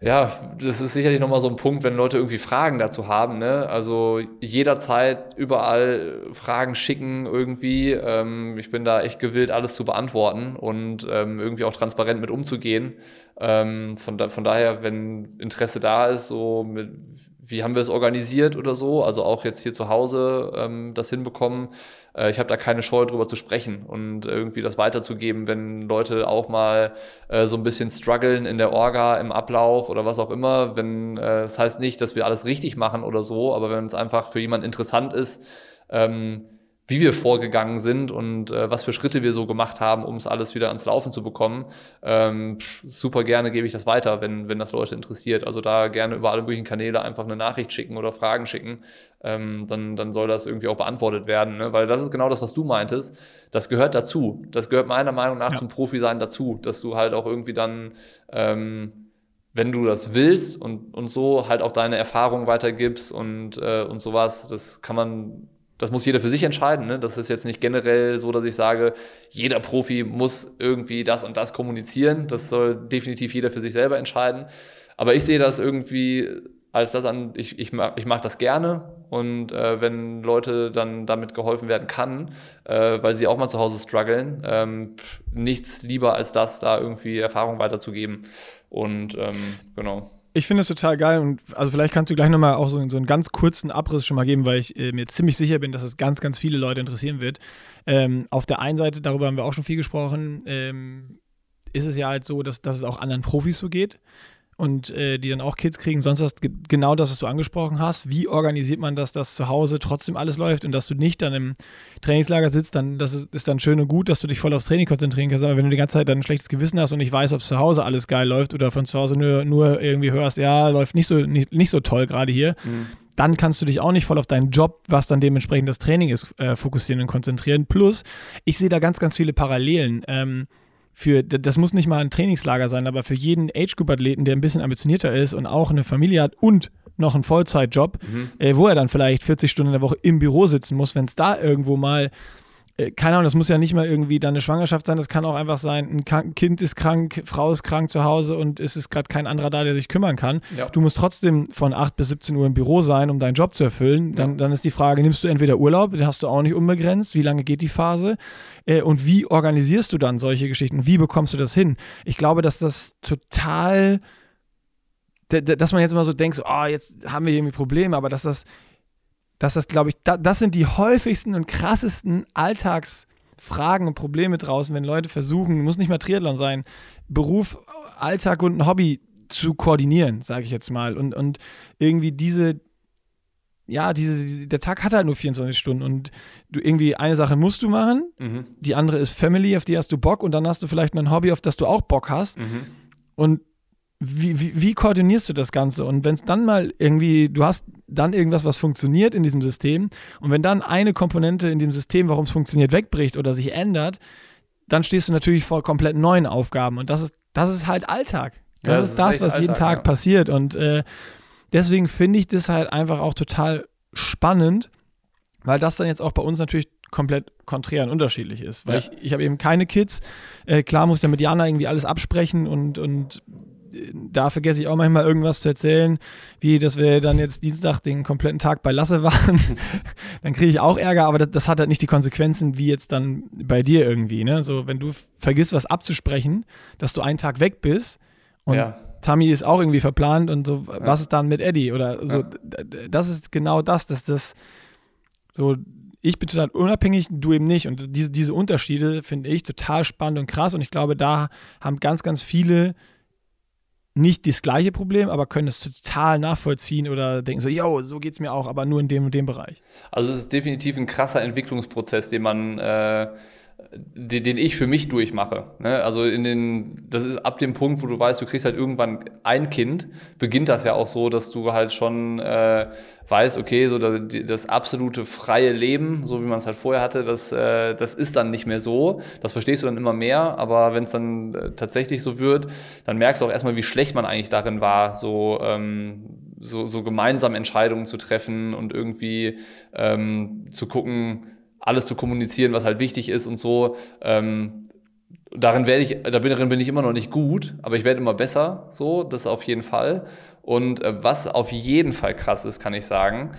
ja, das ist sicherlich nochmal so ein Punkt, wenn Leute irgendwie Fragen dazu haben. Ne? Also jederzeit überall Fragen schicken irgendwie. Ähm, ich bin da echt gewillt, alles zu beantworten und ähm, irgendwie auch transparent mit umzugehen. Ähm, von, da, von daher, wenn Interesse da ist, so mit wie haben wir es organisiert oder so, also auch jetzt hier zu Hause ähm, das hinbekommen. Äh, ich habe da keine Scheu drüber zu sprechen und irgendwie das weiterzugeben, wenn Leute auch mal äh, so ein bisschen strugglen in der Orga, im Ablauf oder was auch immer. Wenn äh, das heißt nicht, dass wir alles richtig machen oder so, aber wenn es einfach für jemanden interessant ist, ähm, wie wir vorgegangen sind und äh, was für Schritte wir so gemacht haben, um es alles wieder ans Laufen zu bekommen. Ähm, super gerne gebe ich das weiter, wenn, wenn das Leute interessiert. Also da gerne über alle möglichen Kanäle einfach eine Nachricht schicken oder Fragen schicken. Ähm, dann, dann soll das irgendwie auch beantwortet werden. Ne? Weil das ist genau das, was du meintest. Das gehört dazu. Das gehört meiner Meinung nach ja. zum Profi-Sein dazu, dass du halt auch irgendwie dann ähm, wenn du das willst und, und so halt auch deine Erfahrungen weitergibst und, äh, und sowas, das kann man das muss jeder für sich entscheiden. Ne? Das ist jetzt nicht generell so, dass ich sage, jeder Profi muss irgendwie das und das kommunizieren. Das soll definitiv jeder für sich selber entscheiden. Aber ich sehe das irgendwie als das an, ich, ich, ich mache das gerne und äh, wenn Leute dann damit geholfen werden kann, äh, weil sie auch mal zu Hause strugglen, ähm, nichts lieber als das, da irgendwie Erfahrung weiterzugeben. Und ähm, genau. Ich finde es total geil und also vielleicht kannst du gleich nochmal auch so, so einen ganz kurzen Abriss schon mal geben, weil ich äh, mir ziemlich sicher bin, dass es ganz, ganz viele Leute interessieren wird. Ähm, auf der einen Seite, darüber haben wir auch schon viel gesprochen, ähm, ist es ja halt so, dass, dass es auch anderen Profis so geht und äh, die dann auch Kids kriegen. Sonst hast genau das, was du angesprochen hast. Wie organisiert man das, dass zu Hause trotzdem alles läuft und dass du nicht dann im Trainingslager sitzt, dann das ist, ist dann schön und gut, dass du dich voll aufs Training konzentrieren kannst. Aber wenn du die ganze Zeit dann ein schlechtes Gewissen hast und nicht weißt, ob zu Hause alles geil läuft oder von zu Hause nur, nur irgendwie hörst, ja, läuft nicht so, nicht, nicht so toll gerade hier. Mhm dann kannst du dich auch nicht voll auf deinen Job, was dann dementsprechend das Training ist, äh, fokussieren und konzentrieren. Plus, ich sehe da ganz, ganz viele Parallelen. Ähm, für, das muss nicht mal ein Trainingslager sein, aber für jeden Age-Group-Athleten, der ein bisschen ambitionierter ist und auch eine Familie hat und noch einen Vollzeitjob, mhm. äh, wo er dann vielleicht 40 Stunden in der Woche im Büro sitzen muss, wenn es da irgendwo mal keine Ahnung, das muss ja nicht mal irgendwie dann eine Schwangerschaft sein, das kann auch einfach sein, ein Kind ist krank, Frau ist krank zu Hause und es ist gerade kein anderer da, der sich kümmern kann. Ja. Du musst trotzdem von 8 bis 17 Uhr im Büro sein, um deinen Job zu erfüllen. Dann, ja. dann ist die Frage, nimmst du entweder Urlaub, den hast du auch nicht unbegrenzt, wie lange geht die Phase äh, und wie organisierst du dann solche Geschichten, wie bekommst du das hin? Ich glaube, dass das total dass man jetzt immer so denkt, so, oh, jetzt haben wir irgendwie Probleme, aber dass das dass das, glaube ich, da, das sind die häufigsten und krassesten Alltagsfragen und Probleme draußen, wenn Leute versuchen, muss nicht mal Triathlon sein, Beruf, Alltag und ein Hobby zu koordinieren, sage ich jetzt mal. Und, und irgendwie diese, ja, diese, der Tag hat halt nur 24 Stunden und du irgendwie eine Sache musst du machen, mhm. die andere ist Family, auf die hast du Bock und dann hast du vielleicht noch ein Hobby, auf das du auch Bock hast. Mhm. Und wie, wie, wie, koordinierst du das Ganze? Und wenn es dann mal irgendwie, du hast dann irgendwas, was funktioniert in diesem System, und wenn dann eine Komponente in dem System, warum es funktioniert, wegbricht oder sich ändert, dann stehst du natürlich vor komplett neuen Aufgaben. Und das ist, das ist halt Alltag. Das, ja, das ist das, ist was Alltag, jeden Tag ja. passiert. Und äh, deswegen finde ich das halt einfach auch total spannend, weil das dann jetzt auch bei uns natürlich komplett konträr und unterschiedlich ist. Weil ja. ich, ich habe eben keine Kids. Äh, klar muss ich dann mit Jana irgendwie alles absprechen und, und da vergesse ich auch manchmal irgendwas zu erzählen, wie dass wir dann jetzt Dienstag den kompletten Tag bei Lasse waren. dann kriege ich auch Ärger, aber das, das, hat halt nicht die Konsequenzen wie jetzt dann bei dir irgendwie. Ne? So, wenn du vergisst, was abzusprechen, dass du einen Tag weg bist und ja. Tammy ist auch irgendwie verplant und so, ja. was ist dann mit Eddie? Oder so, ja. das ist genau das, dass das so ich bin total unabhängig, du eben nicht. Und diese, diese Unterschiede finde ich total spannend und krass. Und ich glaube, da haben ganz, ganz viele nicht das gleiche Problem, aber können es total nachvollziehen oder denken so, yo, so geht es mir auch, aber nur in dem und dem Bereich. Also es ist definitiv ein krasser Entwicklungsprozess, den man äh, den, den ich für mich durchmache. Ne? Also in den, das ist ab dem Punkt, wo du weißt, du kriegst halt irgendwann ein Kind, beginnt das ja auch so, dass du halt schon äh, weißt, okay, so das, das absolute freie Leben, so wie man es halt vorher hatte, das, äh, das ist dann nicht mehr so. Das verstehst du dann immer mehr, aber wenn es dann äh, tatsächlich so wird, dann merkst du auch erstmal, wie schlecht man eigentlich darin war, so ähm, so, so gemeinsam Entscheidungen zu treffen und irgendwie ähm, zu gucken, alles zu kommunizieren, was halt wichtig ist und so. Ähm, darin werde ich, darin bin ich immer noch nicht gut, aber ich werde immer besser, so, das auf jeden Fall. Und äh, was auf jeden Fall krass ist, kann ich sagen,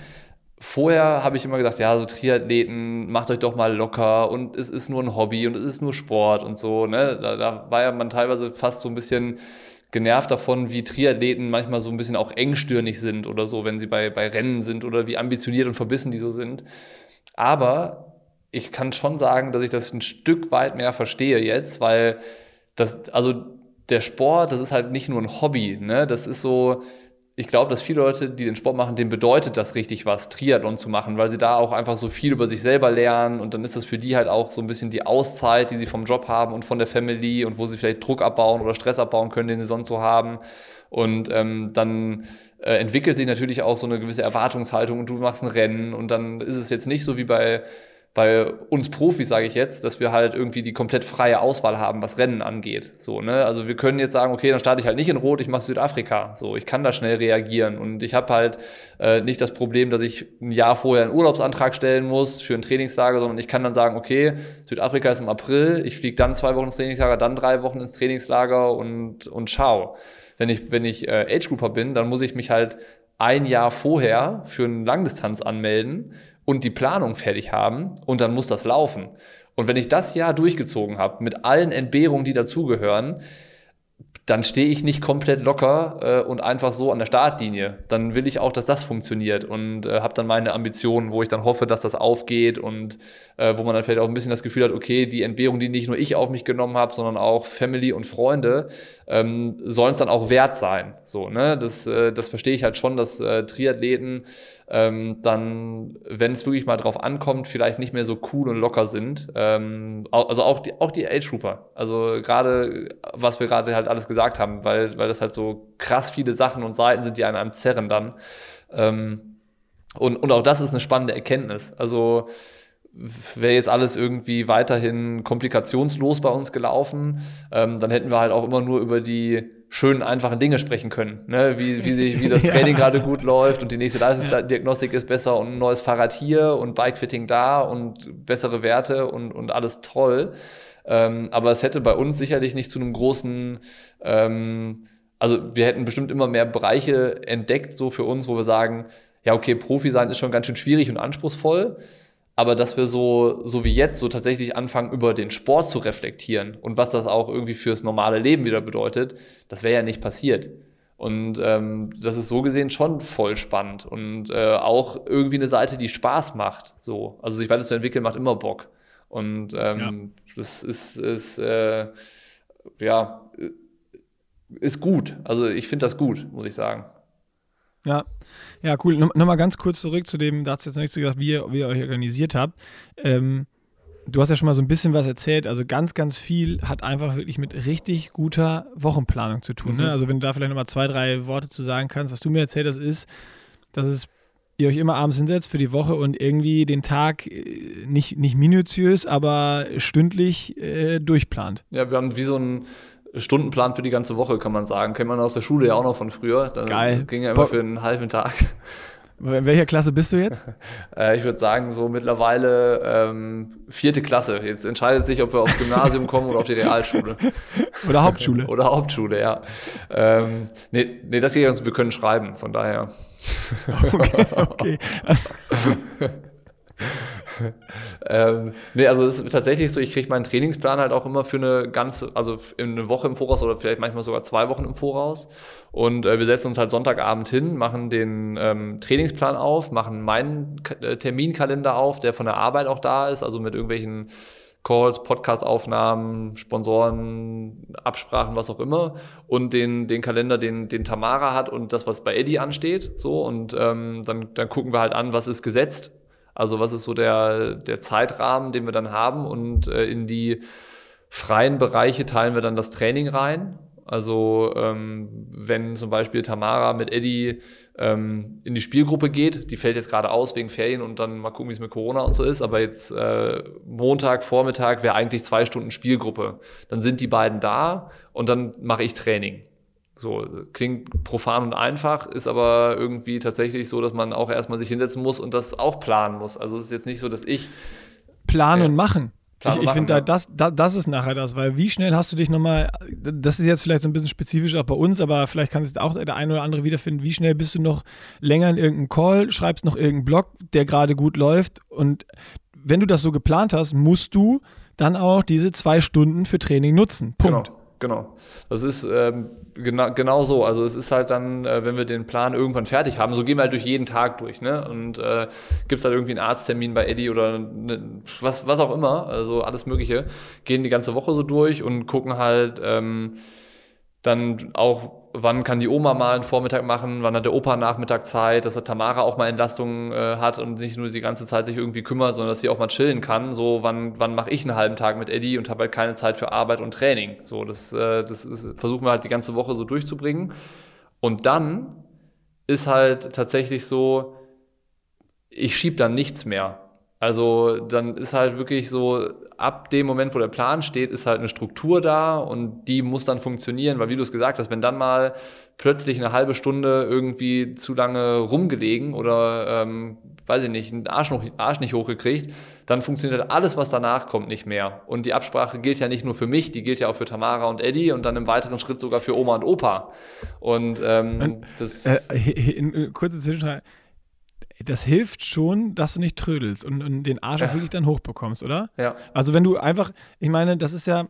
vorher habe ich immer gedacht, ja, so Triathleten, macht euch doch mal locker und es ist nur ein Hobby und es ist nur Sport und so, ne? Da, da war ja man teilweise fast so ein bisschen genervt davon, wie Triathleten manchmal so ein bisschen auch engstirnig sind oder so, wenn sie bei, bei Rennen sind oder wie ambitioniert und verbissen die so sind. Aber ich kann schon sagen, dass ich das ein Stück weit mehr verstehe jetzt, weil das, also der Sport, das ist halt nicht nur ein Hobby, ne? Das ist so, ich glaube, dass viele Leute, die den Sport machen, denen bedeutet das richtig was, Triathlon zu machen, weil sie da auch einfach so viel über sich selber lernen und dann ist das für die halt auch so ein bisschen die Auszeit, die sie vom Job haben und von der Family und wo sie vielleicht Druck abbauen oder Stress abbauen können, den sie sonst so haben. Und ähm, dann äh, entwickelt sich natürlich auch so eine gewisse Erwartungshaltung und du machst ein Rennen und dann ist es jetzt nicht so wie bei bei uns Profis sage ich jetzt, dass wir halt irgendwie die komplett freie Auswahl haben, was Rennen angeht. So, ne? Also wir können jetzt sagen, okay, dann starte ich halt nicht in Rot, ich mache Südafrika. So, ich kann da schnell reagieren und ich habe halt äh, nicht das Problem, dass ich ein Jahr vorher einen Urlaubsantrag stellen muss für ein Trainingslager, sondern ich kann dann sagen, okay, Südafrika ist im April, ich fliege dann zwei Wochen ins Trainingslager, dann drei Wochen ins Trainingslager und und schau. Wenn ich wenn ich äh, Age Grouper bin, dann muss ich mich halt ein Jahr vorher für eine Langdistanz anmelden und die Planung fertig haben und dann muss das laufen. Und wenn ich das Jahr durchgezogen habe, mit allen Entbehrungen, die dazugehören, dann stehe ich nicht komplett locker äh, und einfach so an der Startlinie. Dann will ich auch, dass das funktioniert und äh, habe dann meine Ambitionen, wo ich dann hoffe, dass das aufgeht und äh, wo man dann vielleicht auch ein bisschen das Gefühl hat, okay, die Entbehrung, die nicht nur ich auf mich genommen habe, sondern auch Family und Freunde, ähm, sollen es dann auch wert sein. So, ne? Das, äh, das verstehe ich halt schon, dass äh, Triathleten ähm, dann, wenn es wirklich mal drauf ankommt, vielleicht nicht mehr so cool und locker sind. Ähm, also auch die, auch die Age-Trooper. Also gerade, was wir gerade halt alles gesagt haben, weil, weil das halt so krass viele Sachen und Seiten sind, die an einem zerren dann. Ähm, und, und auch das ist eine spannende Erkenntnis. Also wäre jetzt alles irgendwie weiterhin komplikationslos bei uns gelaufen, ähm, dann hätten wir halt auch immer nur über die schönen, einfachen Dinge sprechen können. Ne? Wie, wie, sich, wie das Training ja. gerade gut läuft und die nächste Leistungsdiagnostik ist besser und ein neues Fahrrad hier und Bikefitting da und bessere Werte und, und alles toll. Ähm, aber es hätte bei uns sicherlich nicht zu einem großen, ähm, also wir hätten bestimmt immer mehr Bereiche entdeckt, so für uns, wo wir sagen, ja, okay, Profi sein ist schon ganz schön schwierig und anspruchsvoll aber dass wir so, so wie jetzt, so tatsächlich anfangen, über den Sport zu reflektieren und was das auch irgendwie fürs normale Leben wieder bedeutet, das wäre ja nicht passiert. Und ähm, das ist so gesehen schon voll spannend und äh, auch irgendwie eine Seite, die Spaß macht. So, also sich weiterzuentwickeln macht immer Bock. Und ähm, ja. das ist, ist äh, ja ist gut. Also ich finde das gut, muss ich sagen. Ja, ja, cool. Nochmal ganz kurz zurück zu dem, da hast du jetzt noch nicht so gesagt, wie ihr, wie ihr euch organisiert habt. Ähm, du hast ja schon mal so ein bisschen was erzählt. Also ganz, ganz viel hat einfach wirklich mit richtig guter Wochenplanung zu tun. Ne? Mhm. Ne? Also wenn du da vielleicht nochmal zwei, drei Worte zu sagen kannst, was du mir erzählt hast, ist, dass es ihr euch immer abends hinsetzt für die Woche und irgendwie den Tag äh, nicht, nicht minutiös, aber stündlich äh, durchplant. Ja, wir haben wie so ein Stundenplan für die ganze Woche, kann man sagen. Kennt man aus der Schule ja auch noch von früher. Da Geil. Ging ja immer für einen halben Tag. In welcher Klasse bist du jetzt? Äh, ich würde sagen, so mittlerweile ähm, vierte Klasse. Jetzt entscheidet sich, ob wir aufs Gymnasium kommen oder auf die Realschule. Oder Hauptschule. oder Hauptschule, ja. Ähm, nee, nee, das geht uns, wir können schreiben, von daher. okay, okay. ähm, nee, also es ist tatsächlich so, ich kriege meinen Trainingsplan halt auch immer für eine ganze, also eine Woche im Voraus oder vielleicht manchmal sogar zwei Wochen im Voraus. Und äh, wir setzen uns halt Sonntagabend hin, machen den ähm, Trainingsplan auf, machen meinen K äh, Terminkalender auf, der von der Arbeit auch da ist, also mit irgendwelchen Calls, Podcast-Aufnahmen, Sponsoren, Absprachen, was auch immer. Und den, den Kalender, den, den Tamara hat und das, was bei Eddie ansteht. So, und ähm, dann, dann gucken wir halt an, was ist gesetzt also was ist so der, der Zeitrahmen, den wir dann haben und äh, in die freien Bereiche teilen wir dann das Training rein. Also ähm, wenn zum Beispiel Tamara mit Eddie ähm, in die Spielgruppe geht, die fällt jetzt gerade aus wegen Ferien und dann mal gucken, wie es mit Corona und so ist, aber jetzt äh, Montag, Vormittag wäre eigentlich zwei Stunden Spielgruppe. Dann sind die beiden da und dann mache ich Training. So, klingt profan und einfach, ist aber irgendwie tatsächlich so, dass man auch erstmal sich hinsetzen muss und das auch planen muss. Also es ist jetzt nicht so, dass ich. Planen äh, und machen. ich, ich finde, ja. das, das, das ist nachher das, weil wie schnell hast du dich nochmal, das ist jetzt vielleicht so ein bisschen spezifisch auch bei uns, aber vielleicht kann sich auch der eine oder andere wiederfinden, wie schnell bist du noch länger in irgendeinem Call, schreibst noch irgendeinen Blog, der gerade gut läuft und wenn du das so geplant hast, musst du dann auch diese zwei Stunden für Training nutzen. Punkt. Genau. Genau. Das ist ähm, genau, genau so. Also es ist halt dann, äh, wenn wir den Plan irgendwann fertig haben, so gehen wir halt durch jeden Tag durch, ne? Und äh, gibt halt irgendwie einen Arzttermin bei Eddie oder ne, was, was auch immer, also alles Mögliche, gehen die ganze Woche so durch und gucken halt ähm, dann auch wann kann die Oma mal einen Vormittag machen, wann hat der Opa Nachmittag Zeit, dass der Tamara auch mal Entlastung äh, hat und nicht nur die ganze Zeit sich irgendwie kümmert, sondern dass sie auch mal chillen kann. So, wann, wann mache ich einen halben Tag mit Eddie und habe halt keine Zeit für Arbeit und Training. So, das, äh, das ist, versuchen wir halt die ganze Woche so durchzubringen. Und dann ist halt tatsächlich so, ich schieb dann nichts mehr. Also dann ist halt wirklich so, ab dem Moment, wo der Plan steht, ist halt eine Struktur da und die muss dann funktionieren, weil wie du es gesagt hast, wenn dann mal plötzlich eine halbe Stunde irgendwie zu lange rumgelegen oder, ähm, weiß ich nicht, einen Arsch, noch, Arsch nicht hochgekriegt, dann funktioniert halt alles, was danach kommt, nicht mehr. Und die Absprache gilt ja nicht nur für mich, die gilt ja auch für Tamara und Eddie und dann im weiteren Schritt sogar für Oma und Opa. Und ähm, das... Äh, in, kurze Zwischenfrage das hilft schon, dass du nicht trödelst und, und den Arsch auch wirklich dann hochbekommst, oder? Ja. Also wenn du einfach, ich meine, das ist ja,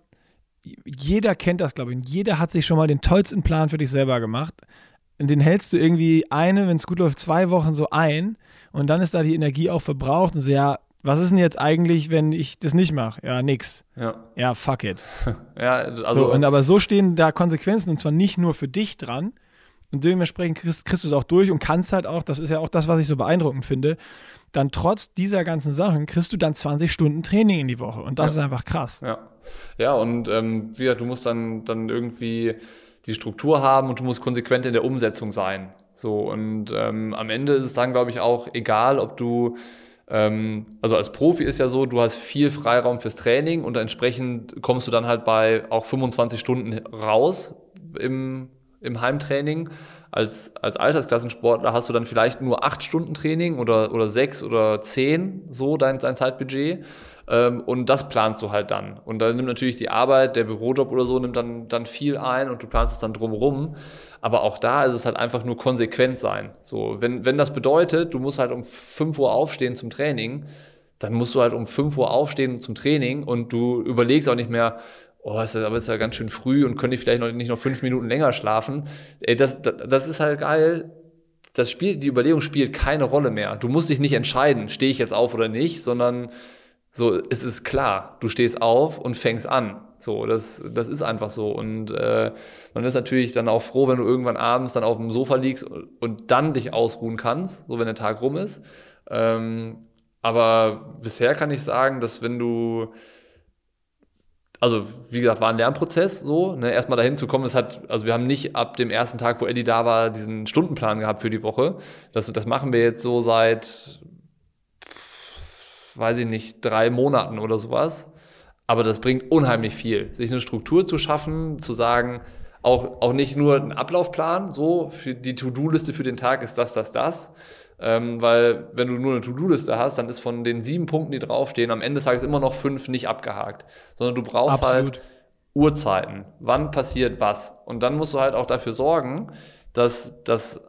jeder kennt das, glaube ich, und jeder hat sich schon mal den tollsten Plan für dich selber gemacht. Und den hältst du irgendwie eine, wenn es gut läuft, zwei Wochen so ein und dann ist da die Energie auch verbraucht und so, ja, was ist denn jetzt eigentlich, wenn ich das nicht mache? Ja, nix. Ja. Ja, fuck it. ja, also. So, und aber so stehen da Konsequenzen und zwar nicht nur für dich dran, und dementsprechend kriegst, kriegst du es auch durch und kannst halt auch, das ist ja auch das, was ich so beeindruckend finde, dann trotz dieser ganzen Sachen kriegst du dann 20 Stunden Training in die Woche. Und das ja. ist einfach krass. Ja, ja und ähm, wie gesagt, du musst dann, dann irgendwie die Struktur haben und du musst konsequent in der Umsetzung sein. So, und ähm, am Ende ist es dann, glaube ich, auch egal, ob du Ähm, also als Profi ist ja so, du hast viel Freiraum fürs Training und entsprechend kommst du dann halt bei auch 25 Stunden raus im, im Heimtraining. Als, als Altersklassensportler hast du dann vielleicht nur acht Stunden Training oder, oder sechs oder zehn, so dein, dein Zeitbudget. Ähm, und das planst du halt dann. Und da nimmt natürlich die Arbeit, der Bürojob oder so, nimmt dann, dann viel ein und du planst es dann drumherum. Aber auch da ist es halt einfach nur konsequent sein. So, wenn, wenn das bedeutet, du musst halt um 5 Uhr aufstehen zum Training, dann musst du halt um 5 Uhr aufstehen zum Training und du überlegst auch nicht mehr, oh, ist das, aber ist ja ganz schön früh und könnte ich vielleicht noch nicht noch fünf Minuten länger schlafen. Ey, das, das, das ist halt geil. Das Spiel, die Überlegung spielt keine Rolle mehr. Du musst dich nicht entscheiden, stehe ich jetzt auf oder nicht, sondern so, es ist klar, du stehst auf und fängst an. So, das, das ist einfach so. Und äh, man ist natürlich dann auch froh, wenn du irgendwann abends dann auf dem Sofa liegst und dann dich ausruhen kannst, so wenn der Tag rum ist. Ähm, aber bisher kann ich sagen, dass wenn du also wie gesagt, war ein Lernprozess so, ne, erstmal dahin zu kommen. Es hat, also wir haben nicht ab dem ersten Tag, wo Eddie da war, diesen Stundenplan gehabt für die Woche. Das, das machen wir jetzt so seit, weiß ich nicht, drei Monaten oder sowas. Aber das bringt unheimlich viel, sich eine Struktur zu schaffen, zu sagen, auch, auch nicht nur ein Ablaufplan, so für die To-Do-Liste für den Tag ist das, das, das, ähm, weil wenn du nur eine To-Do-Liste hast, dann ist von den sieben Punkten, die draufstehen, am Ende des Tages immer noch fünf nicht abgehakt. Sondern du brauchst Absolut. halt Uhrzeiten. Wann passiert was? Und dann musst du halt auch dafür sorgen, dass, dass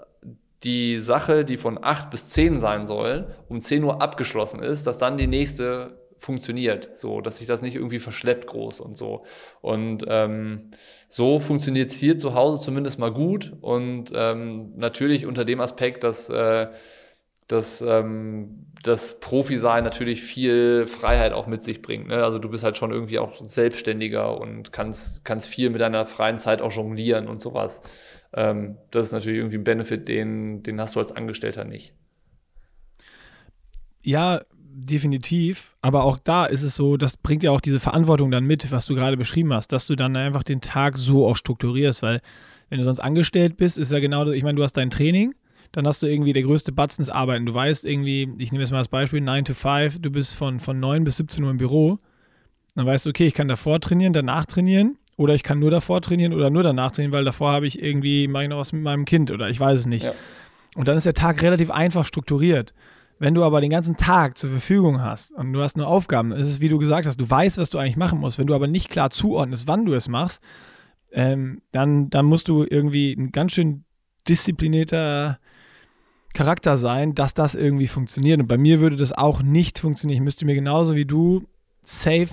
die Sache, die von acht bis zehn sein soll, um zehn Uhr abgeschlossen ist, dass dann die nächste funktioniert, so, dass sich das nicht irgendwie verschleppt groß und so. Und ähm, so funktioniert es hier zu Hause zumindest mal gut und ähm, natürlich unter dem Aspekt, dass äh, dass ähm, das Profi-Sein natürlich viel Freiheit auch mit sich bringt. Ne? Also du bist halt schon irgendwie auch selbstständiger und kannst, kannst viel mit deiner freien Zeit auch jonglieren und sowas. Ähm, das ist natürlich irgendwie ein Benefit, den, den hast du als Angestellter nicht. Ja, definitiv. Aber auch da ist es so, das bringt ja auch diese Verantwortung dann mit, was du gerade beschrieben hast, dass du dann einfach den Tag so auch strukturierst, weil wenn du sonst angestellt bist, ist ja genau, ich meine, du hast dein Training, dann hast du irgendwie der größte Batzen des Arbeiten. Du weißt irgendwie, ich nehme jetzt mal das Beispiel, 9 to 5, du bist von, von 9 bis 17 Uhr im Büro. Dann weißt du, okay, ich kann davor trainieren, danach trainieren oder ich kann nur davor trainieren oder nur danach trainieren, weil davor habe ich irgendwie, mache ich noch was mit meinem Kind oder ich weiß es nicht. Ja. Und dann ist der Tag relativ einfach strukturiert. Wenn du aber den ganzen Tag zur Verfügung hast und du hast nur Aufgaben, ist es, wie du gesagt hast, du weißt, was du eigentlich machen musst. Wenn du aber nicht klar zuordnest, wann du es machst, ähm, dann, dann musst du irgendwie ein ganz schön disziplinierter Charakter sein, dass das irgendwie funktioniert. Und bei mir würde das auch nicht funktionieren. Ich müsste mir genauso wie du safe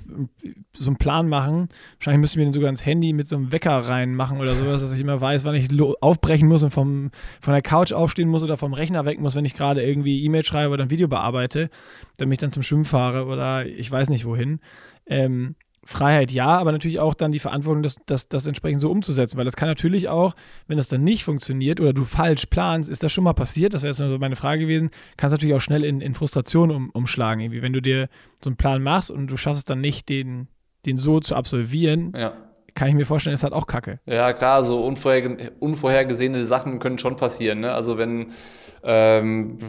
so einen Plan machen. Wahrscheinlich müsste ich mir den sogar ins Handy mit so einem Wecker reinmachen oder sowas, dass ich immer weiß, wann ich aufbrechen muss und vom, von der Couch aufstehen muss oder vom Rechner weg muss, wenn ich gerade irgendwie E-Mail schreibe oder ein Video bearbeite, damit ich dann zum Schwimmen fahre oder ich weiß nicht wohin. Ähm, Freiheit ja, aber natürlich auch dann die Verantwortung, das, das, das entsprechend so umzusetzen, weil das kann natürlich auch, wenn das dann nicht funktioniert oder du falsch planst, ist das schon mal passiert, das wäre jetzt nur meine Frage gewesen, kann es natürlich auch schnell in, in Frustration um, umschlagen, irgendwie, wenn du dir so einen Plan machst und du schaffst es dann nicht, den, den so zu absolvieren, ja. kann ich mir vorstellen, ist halt auch kacke. Ja, klar, so unvorher, unvorhergesehene Sachen können schon passieren, ne? also wenn ähm,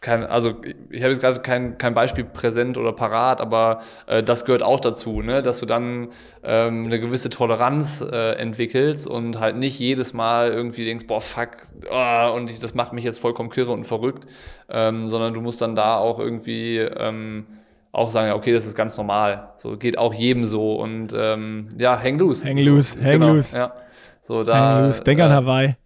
kein, also ich habe jetzt gerade kein, kein Beispiel präsent oder parat, aber äh, das gehört auch dazu, ne? dass du dann ähm, eine gewisse Toleranz äh, entwickelst und halt nicht jedes Mal irgendwie denkst, boah, fuck, oh, und ich, das macht mich jetzt vollkommen kirre und verrückt, ähm, sondern du musst dann da auch irgendwie ähm, auch sagen, okay, das ist ganz normal. So geht auch jedem so und ähm, ja, hang loose. Hang loose, so, hang genau, loose. Ja. So, da. Denk an äh, Hawaii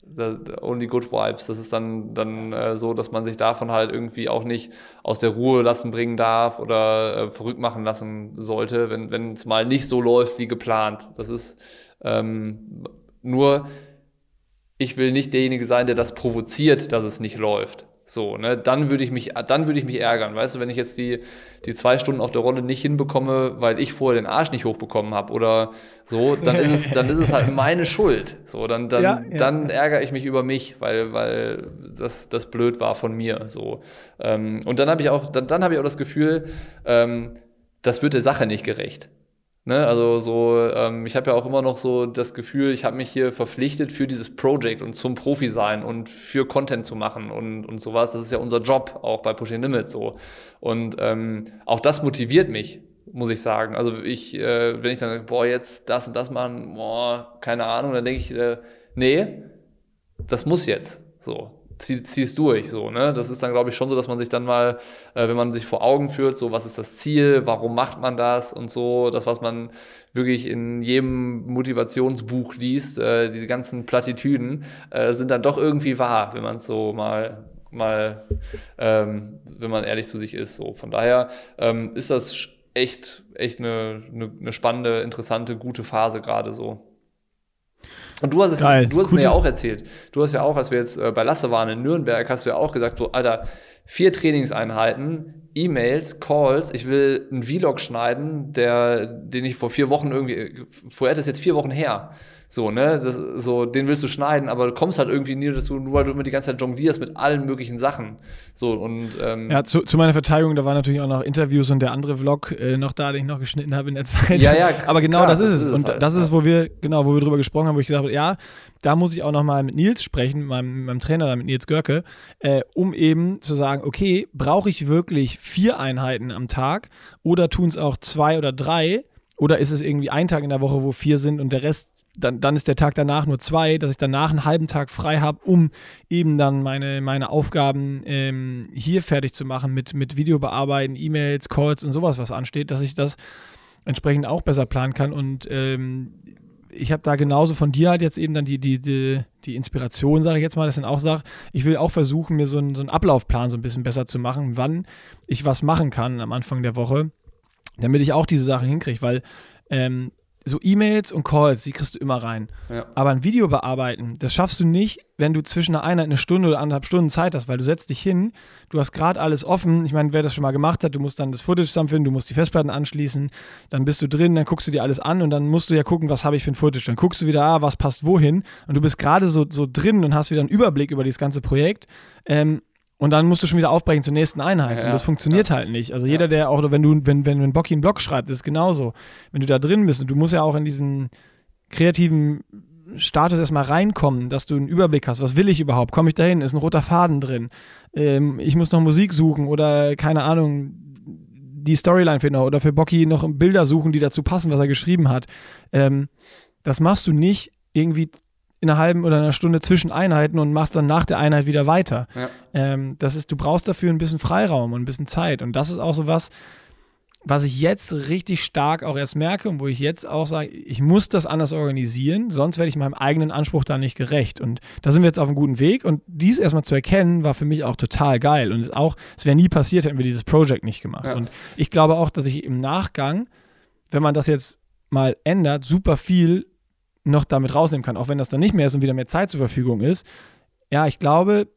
only good vibes. Das ist dann, dann äh, so, dass man sich davon halt irgendwie auch nicht aus der Ruhe lassen bringen darf oder äh, verrückt machen lassen sollte, wenn es mal nicht so läuft wie geplant. Das ist ähm, nur, ich will nicht derjenige sein, der das provoziert, dass es nicht läuft. So, ne, dann würde ich mich, dann würde ich mich ärgern, weißt du, wenn ich jetzt die, die zwei Stunden auf der Rolle nicht hinbekomme, weil ich vorher den Arsch nicht hochbekommen habe oder so, dann ist es, dann ist es halt meine Schuld. So, dann, dann, ja, ja. dann ärgere ich mich über mich, weil, weil das, das blöd war von mir. So. Ähm, und dann habe ich auch, dann, dann habe ich auch das Gefühl, ähm, das wird der Sache nicht gerecht. Ne, also so, ähm, ich habe ja auch immer noch so das Gefühl, ich habe mich hier verpflichtet für dieses Project und zum Profi sein und für Content zu machen und, und sowas. Das ist ja unser Job, auch bei Pushing Limits so. Und ähm, auch das motiviert mich, muss ich sagen. Also ich, äh, wenn ich dann, boah, jetzt das und das machen, boah, keine Ahnung, dann denke ich, äh, nee, das muss jetzt. So, zieh, zieh's durch. So, ne? Das ist dann, glaube ich, schon so, dass man sich dann mal, äh, wenn man sich vor Augen führt, so was ist das Ziel, warum macht man das und so, das, was man wirklich in jedem Motivationsbuch liest, äh, diese ganzen Plattitüden, äh, sind dann doch irgendwie wahr, wenn man es so mal mal, ähm, wenn man ehrlich zu sich ist. So, von daher ähm, ist das echt, echt eine, eine, eine spannende, interessante, gute Phase gerade so. Und du hast es, Geil. du hast es mir ja auch erzählt. Du hast ja auch, als wir jetzt äh, bei Lasse waren in Nürnberg, hast du ja auch gesagt, so, Alter, vier Trainingseinheiten, E-Mails, Calls, ich will einen Vlog schneiden, der, den ich vor vier Wochen irgendwie, vorher ist jetzt vier Wochen her. So, ne, das, so, den willst du schneiden, aber du kommst halt irgendwie nie dazu, nur weil du immer die ganze Zeit jonglierst mit allen möglichen Sachen. So, und, ähm, Ja, zu, zu meiner Verteidigung, da waren natürlich auch noch Interviews und der andere Vlog äh, noch da, den ich noch geschnitten habe in der Zeit. Ja, ja. aber genau klar, das ist es. und halt, das ist, wo wir, genau, wo wir drüber gesprochen haben, wo ich gesagt habe, ja, da muss ich auch noch mal mit Nils sprechen, mit meinem, meinem Trainer, mit Nils Görke, äh, um eben zu sagen, okay, brauche ich wirklich vier Einheiten am Tag oder tun es auch zwei oder drei? Oder ist es irgendwie ein Tag in der Woche, wo vier sind und der Rest dann, dann ist der Tag danach nur zwei, dass ich danach einen halben Tag frei habe, um eben dann meine, meine Aufgaben ähm, hier fertig zu machen mit, mit Video bearbeiten, E-Mails, Calls und sowas, was ansteht, dass ich das entsprechend auch besser planen kann. Und ähm, ich habe da genauso von dir halt jetzt eben dann die, die, die, die Inspiration, sage ich jetzt mal, das dann auch sage, ich will auch versuchen, mir so einen, so einen Ablaufplan so ein bisschen besser zu machen, wann ich was machen kann am Anfang der Woche, damit ich auch diese Sachen hinkriege, weil ähm, so E-Mails und Calls, die kriegst du immer rein. Ja. Aber ein Video bearbeiten, das schaffst du nicht, wenn du zwischen einer Einheit eine Stunde oder anderthalb Stunden Zeit hast, weil du setzt dich hin, du hast gerade alles offen. Ich meine, wer das schon mal gemacht hat, du musst dann das Footage zusammenfinden, du musst die Festplatten anschließen, dann bist du drin, dann guckst du dir alles an und dann musst du ja gucken, was habe ich für ein Footage. Dann guckst du wieder, ah, was passt wohin und du bist gerade so, so drin und hast wieder einen Überblick über dieses ganze Projekt. Ähm, und dann musst du schon wieder aufbrechen zur nächsten Einheit. Ja, und das funktioniert ja. halt nicht. Also jeder, der auch, wenn du, wenn, wenn ein Bocky einen Blog schreibt, ist genauso. Wenn du da drin bist und du musst ja auch in diesen kreativen Status erstmal reinkommen, dass du einen Überblick hast. Was will ich überhaupt? Komme ich dahin? Ist ein roter Faden drin? Ähm, ich muss noch Musik suchen oder keine Ahnung, die Storyline finden oder für Bocky noch Bilder suchen, die dazu passen, was er geschrieben hat. Ähm, das machst du nicht irgendwie in einer halben oder einer Stunde zwischen Einheiten und machst dann nach der Einheit wieder weiter. Ja. Ähm, das ist, du brauchst dafür ein bisschen Freiraum und ein bisschen Zeit. Und das ist auch so was, was ich jetzt richtig stark auch erst merke und wo ich jetzt auch sage, ich muss das anders organisieren, sonst werde ich meinem eigenen Anspruch da nicht gerecht. Und da sind wir jetzt auf einem guten Weg. Und dies erstmal zu erkennen, war für mich auch total geil. Und auch, es wäre nie passiert, hätten wir dieses Project nicht gemacht. Ja. Und ich glaube auch, dass ich im Nachgang, wenn man das jetzt mal ändert, super viel noch damit rausnehmen kann, auch wenn das dann nicht mehr ist und wieder mehr Zeit zur Verfügung ist. Ja, ich glaube,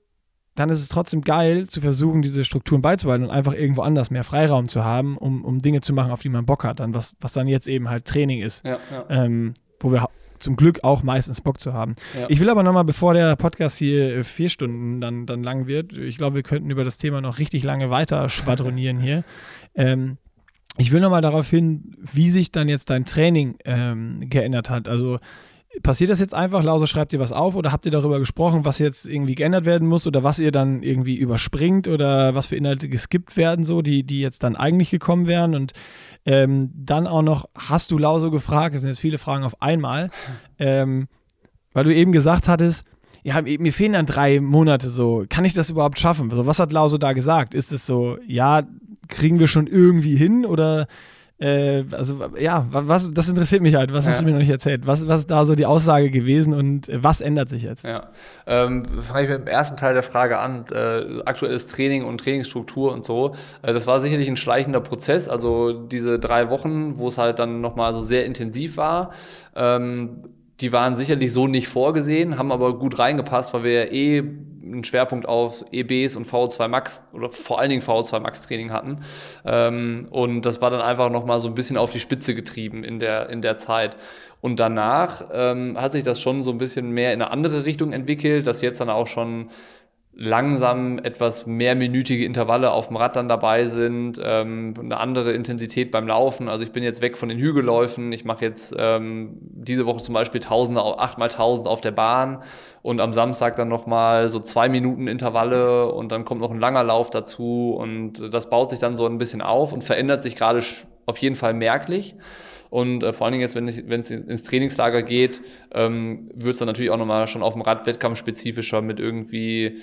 dann ist es trotzdem geil, zu versuchen, diese Strukturen beizubehalten und einfach irgendwo anders mehr Freiraum zu haben, um, um Dinge zu machen, auf die man Bock hat, dann was, was dann jetzt eben halt Training ist, ja, ja. Ähm, wo wir zum Glück auch meistens Bock zu haben. Ja. Ich will aber nochmal, bevor der Podcast hier äh, vier Stunden dann, dann lang wird, ich glaube, wir könnten über das Thema noch richtig lange weiter schwadronieren hier. Ähm, ich will nochmal darauf hin, wie sich dann jetzt dein Training ähm, geändert hat. Also passiert das jetzt einfach, Lause schreibt ihr was auf oder habt ihr darüber gesprochen, was jetzt irgendwie geändert werden muss oder was ihr dann irgendwie überspringt oder was für Inhalte geskippt werden, so, die, die jetzt dann eigentlich gekommen wären und ähm, dann auch noch, hast du Lause gefragt, das sind jetzt viele Fragen auf einmal, ähm, weil du eben gesagt hattest, ja, mir fehlen dann drei Monate so. Kann ich das überhaupt schaffen? Also, was hat Lauso da gesagt? Ist es so, ja, kriegen wir schon irgendwie hin oder äh, also ja, was, das interessiert mich halt. Was ja. hast du mir noch nicht erzählt? Was, was ist da so die Aussage gewesen und äh, was ändert sich jetzt? Ja, ähm, fange ich mit dem ersten Teil der Frage an. Äh, aktuelles Training und Trainingsstruktur und so. Äh, das war sicherlich ein schleichender Prozess. Also diese drei Wochen, wo es halt dann nochmal so sehr intensiv war. Ähm, die waren sicherlich so nicht vorgesehen, haben aber gut reingepasst, weil wir ja eh einen Schwerpunkt auf EBs und VO2 Max oder vor allen Dingen VO2 Max Training hatten. Ähm, und das war dann einfach nochmal so ein bisschen auf die Spitze getrieben in der, in der Zeit. Und danach ähm, hat sich das schon so ein bisschen mehr in eine andere Richtung entwickelt, dass jetzt dann auch schon langsam etwas mehrminütige Intervalle auf dem Rad dann dabei sind, ähm, eine andere Intensität beim Laufen. Also ich bin jetzt weg von den Hügelläufen. Ich mache jetzt ähm, diese Woche zum Beispiel Tausende, acht mal Tausend auf der Bahn und am Samstag dann nochmal so zwei Minuten Intervalle und dann kommt noch ein langer Lauf dazu und das baut sich dann so ein bisschen auf und verändert sich gerade auf jeden Fall merklich. Und äh, vor allen Dingen jetzt, wenn es ins Trainingslager geht, ähm, wird es dann natürlich auch nochmal schon auf dem Rad wettkampfspezifischer mit irgendwie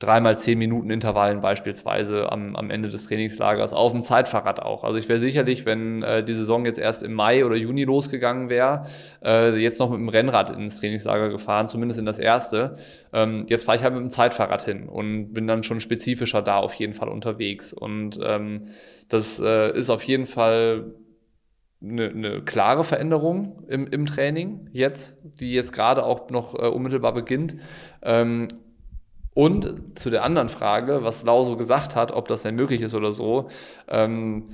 dreimal zehn Minuten Intervallen beispielsweise am, am Ende des Trainingslagers, auf dem Zeitfahrrad auch. Also ich wäre sicherlich, wenn äh, die Saison jetzt erst im Mai oder Juni losgegangen wäre, äh, jetzt noch mit dem Rennrad ins Trainingslager gefahren, zumindest in das erste. Ähm, jetzt fahre ich halt mit dem Zeitfahrrad hin und bin dann schon spezifischer da auf jeden Fall unterwegs. Und ähm, das äh, ist auf jeden Fall eine, eine klare Veränderung im, im Training jetzt, die jetzt gerade auch noch äh, unmittelbar beginnt. Ähm, und zu der anderen Frage, was Lau so gesagt hat, ob das denn möglich ist oder so, ähm,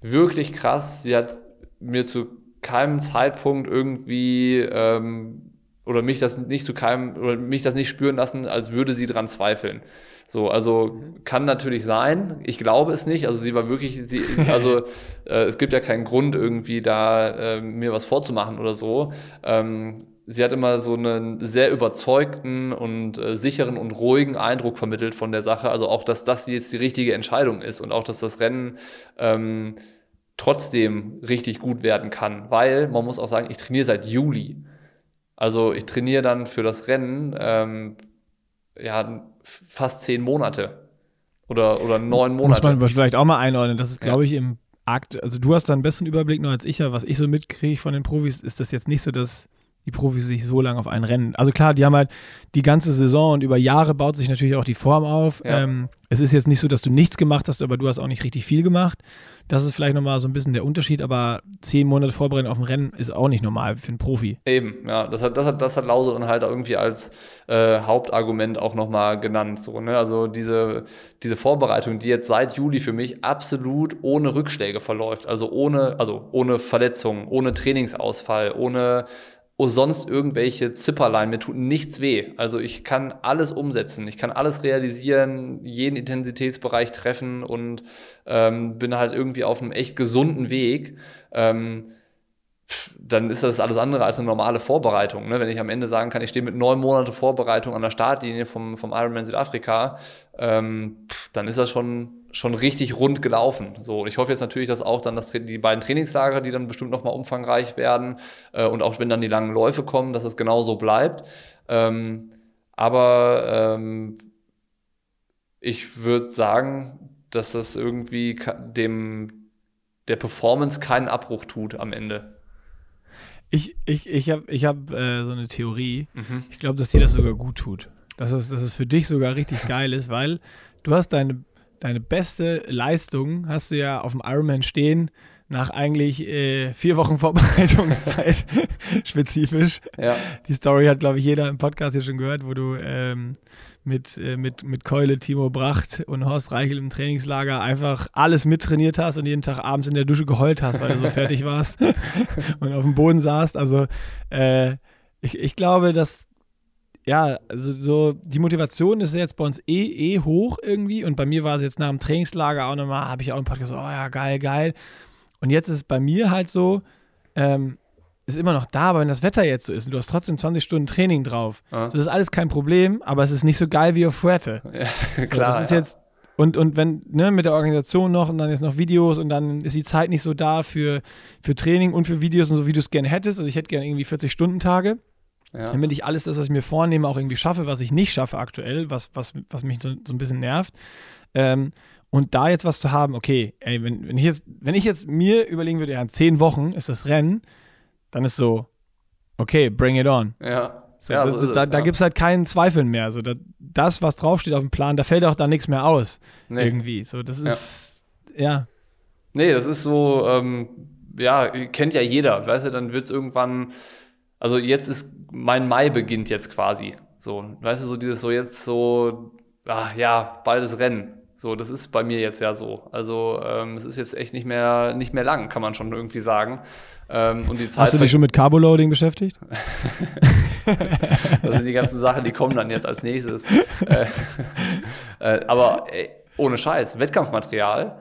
wirklich krass. Sie hat mir zu keinem Zeitpunkt irgendwie ähm, oder mich das nicht zu keinem oder mich das nicht spüren lassen, als würde sie dran zweifeln. So, also kann natürlich sein. Ich glaube es nicht. Also sie war wirklich, sie, also äh, es gibt ja keinen Grund irgendwie da äh, mir was vorzumachen oder so. Ähm, sie hat immer so einen sehr überzeugten und äh, sicheren und ruhigen Eindruck vermittelt von der Sache. Also auch, dass das jetzt die richtige Entscheidung ist und auch, dass das Rennen ähm, trotzdem richtig gut werden kann. Weil man muss auch sagen, ich trainiere seit Juli. Also ich trainiere dann für das Rennen ähm, ja, fast zehn Monate oder, oder neun Monate. Muss man vielleicht auch mal einordnen. Das ist, glaube ja. ich, im Akt, also du hast da einen besseren Überblick noch als ich, was ich so mitkriege von den Profis, ist das jetzt nicht so, dass die Profis sich so lange auf ein Rennen. Also klar, die haben halt die ganze Saison und über Jahre baut sich natürlich auch die Form auf. Ja. Ähm, es ist jetzt nicht so, dass du nichts gemacht hast, aber du hast auch nicht richtig viel gemacht. Das ist vielleicht nochmal so ein bisschen der Unterschied, aber zehn Monate Vorbereitung auf ein Rennen ist auch nicht normal für einen Profi. Eben, ja. Das hat, das hat, das hat Lause dann halt irgendwie als äh, Hauptargument auch nochmal genannt. So, ne? Also diese, diese Vorbereitung, die jetzt seit Juli für mich absolut ohne Rückschläge verläuft. Also ohne, also ohne Verletzungen, ohne Trainingsausfall, ohne oh, sonst irgendwelche Zipperlein, mir tut nichts weh. Also ich kann alles umsetzen, ich kann alles realisieren, jeden Intensitätsbereich treffen und ähm, bin halt irgendwie auf einem echt gesunden Weg. Ähm, dann ist das alles andere als eine normale Vorbereitung. Ne? Wenn ich am Ende sagen kann, ich stehe mit neun Monaten Vorbereitung an der Startlinie vom, vom Ironman Südafrika, ähm, dann ist das schon, schon richtig rund gelaufen. So, ich hoffe jetzt natürlich, dass auch dann das, die beiden Trainingslager, die dann bestimmt nochmal umfangreich werden äh, und auch wenn dann die langen Läufe kommen, dass es genau so bleibt. Ähm, aber ähm, ich würde sagen, dass das irgendwie dem der Performance keinen Abbruch tut am Ende. Ich, ich, ich habe ich hab, äh, so eine Theorie. Mhm. Ich glaube, dass dir das sogar gut tut. Dass es, dass es für dich sogar richtig geil ist, weil du hast deine, deine beste Leistung, hast du ja auf dem Ironman stehen, nach eigentlich äh, vier Wochen Vorbereitungszeit spezifisch. Ja. Die Story hat, glaube ich, jeder im Podcast hier schon gehört, wo du ähm, mit, äh, mit, mit Keule, Timo Bracht und Horst Reichel im Trainingslager einfach alles mittrainiert hast und jeden Tag abends in der Dusche geheult hast, weil du so fertig warst und auf dem Boden saßt. Also äh, ich, ich glaube, dass ja, also so die Motivation ist jetzt bei uns eh, eh hoch irgendwie und bei mir war es jetzt nach dem Trainingslager auch nochmal, habe ich auch im Podcast so, oh ja, geil, geil. Und jetzt ist es bei mir halt so, ähm, ist immer noch da, aber wenn das Wetter jetzt so ist und du hast trotzdem 20 Stunden Training drauf, ah. das ist alles kein Problem, aber es ist nicht so geil wie auf Fuerte. Ja, klar. So, das ist ja. jetzt und, und wenn, ne, mit der Organisation noch und dann jetzt noch Videos und dann ist die Zeit nicht so da für, für Training und für Videos und so, wie du es gerne hättest. Also ich hätte gerne irgendwie 40-Stunden-Tage. Ja. Damit ich alles das, was ich mir vornehme, auch irgendwie schaffe, was ich nicht schaffe aktuell, was, was, was mich so, so ein bisschen nervt. Ähm, und da jetzt was zu haben, okay, ey, wenn, wenn, ich jetzt, wenn ich jetzt mir überlegen würde, ja, in zehn Wochen ist das Rennen, dann ist so, okay, bring it on. Ja. So, ja, so da, da ja. gibt es halt keinen Zweifel mehr. Also da, das, was draufsteht auf dem Plan, da fällt auch da nichts mehr aus. Nee. Irgendwie. So, das ist, ja. ja. Nee, das ist so, ähm, ja, kennt ja jeder. Weißt du, dann wird es irgendwann, also jetzt ist, mein Mai beginnt jetzt quasi. So, weißt du, so dieses so jetzt so, ach ja, baldes Rennen. So, das ist bei mir jetzt ja so. Also ähm, es ist jetzt echt nicht mehr, nicht mehr lang, kann man schon irgendwie sagen. Ähm, und die Zeit Hast du dich schon mit Carboloading beschäftigt? das sind die ganzen Sachen, die kommen dann jetzt als nächstes. äh, äh, aber ey, ohne Scheiß, Wettkampfmaterial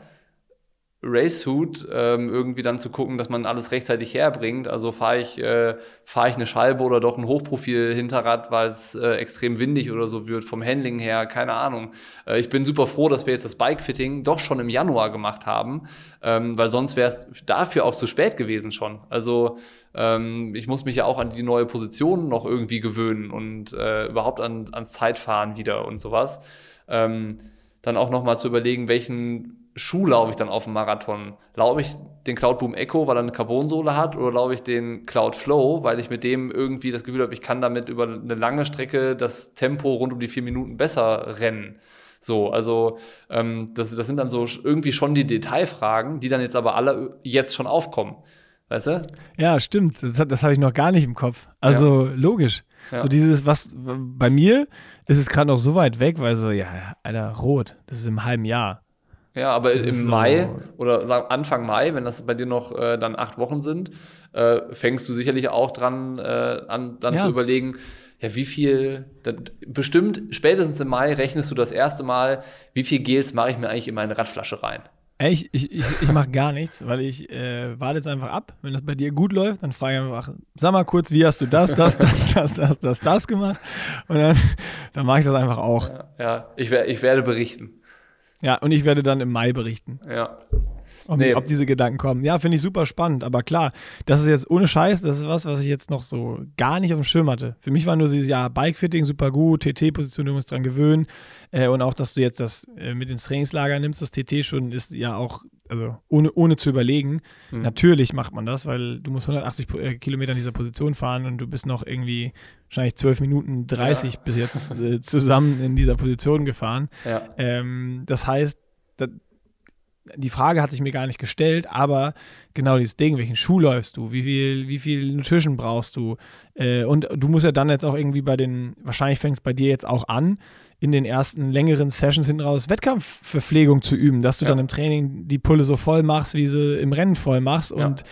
Racesuit ähm, irgendwie dann zu gucken, dass man alles rechtzeitig herbringt. Also fahre ich, äh, fahr ich eine Scheibe oder doch ein Hochprofil-Hinterrad, weil es äh, extrem windig oder so wird, vom Handling her, keine Ahnung. Äh, ich bin super froh, dass wir jetzt das Bike-Fitting doch schon im Januar gemacht haben, ähm, weil sonst wäre es dafür auch zu spät gewesen schon. Also ähm, ich muss mich ja auch an die neue Position noch irgendwie gewöhnen und äh, überhaupt an, ans Zeitfahren wieder und sowas. Ähm, dann auch nochmal zu überlegen, welchen Schuh laufe ich dann auf dem Marathon? Laufe ich den Cloudboom Echo, weil er eine Carbonsohle hat, oder laufe ich den Cloud Flow, weil ich mit dem irgendwie das Gefühl habe, ich kann damit über eine lange Strecke das Tempo rund um die vier Minuten besser rennen? So, also ähm, das, das sind dann so irgendwie schon die Detailfragen, die dann jetzt aber alle jetzt schon aufkommen. Weißt du? Ja, stimmt. Das, das hatte ich noch gar nicht im Kopf. Also ja. logisch. Ja. So dieses, was bei mir ist es gerade noch so weit weg, weil so, ja, Alter, rot, das ist im halben Jahr. Ja, aber im Mai so oder Anfang Mai, wenn das bei dir noch äh, dann acht Wochen sind, äh, fängst du sicherlich auch dran äh, an, dann ja. zu überlegen, ja, wie viel, dann, bestimmt spätestens im Mai rechnest du das erste Mal, wie viel Gels mache ich mir eigentlich in meine Radflasche rein. Ich, ich, ich, ich mache gar nichts, weil ich äh, warte jetzt einfach ab. Wenn das bei dir gut läuft, dann frage ich einfach, sag mal kurz, wie hast du das, das, das, das, das, das, das gemacht? Und dann, dann mache ich das einfach auch. Ja, ja. Ich, ich werde berichten. Ja, und ich werde dann im Mai berichten. Ja. Ob, nee. ob diese Gedanken kommen. Ja, finde ich super spannend. Aber klar, das ist jetzt ohne Scheiß, das ist was, was ich jetzt noch so gar nicht auf dem Schirm hatte. Für mich war nur dieses, ja, Bikefitting super gut, TT-Position, du musst dran gewöhnen. Äh, und auch, dass du jetzt das äh, mit ins Trainingslager nimmst, das TT schon, ist ja auch also ohne, ohne zu überlegen. Mhm. Natürlich macht man das, weil du musst 180 äh, Kilometer in dieser Position fahren und du bist noch irgendwie wahrscheinlich 12 Minuten 30 ja. bis jetzt äh, zusammen in dieser Position gefahren. Ja. Ähm, das heißt, das, die Frage hat sich mir gar nicht gestellt, aber genau dieses Ding, welchen Schuh läufst du, wie viel, wie viel Nutrition brauchst du? Äh, und du musst ja dann jetzt auch irgendwie bei den, wahrscheinlich fängst bei dir jetzt auch an, in den ersten längeren Sessions hinten raus Wettkampfverpflegung zu üben, dass du ja. dann im Training die Pulle so voll machst, wie sie im Rennen voll machst ja. und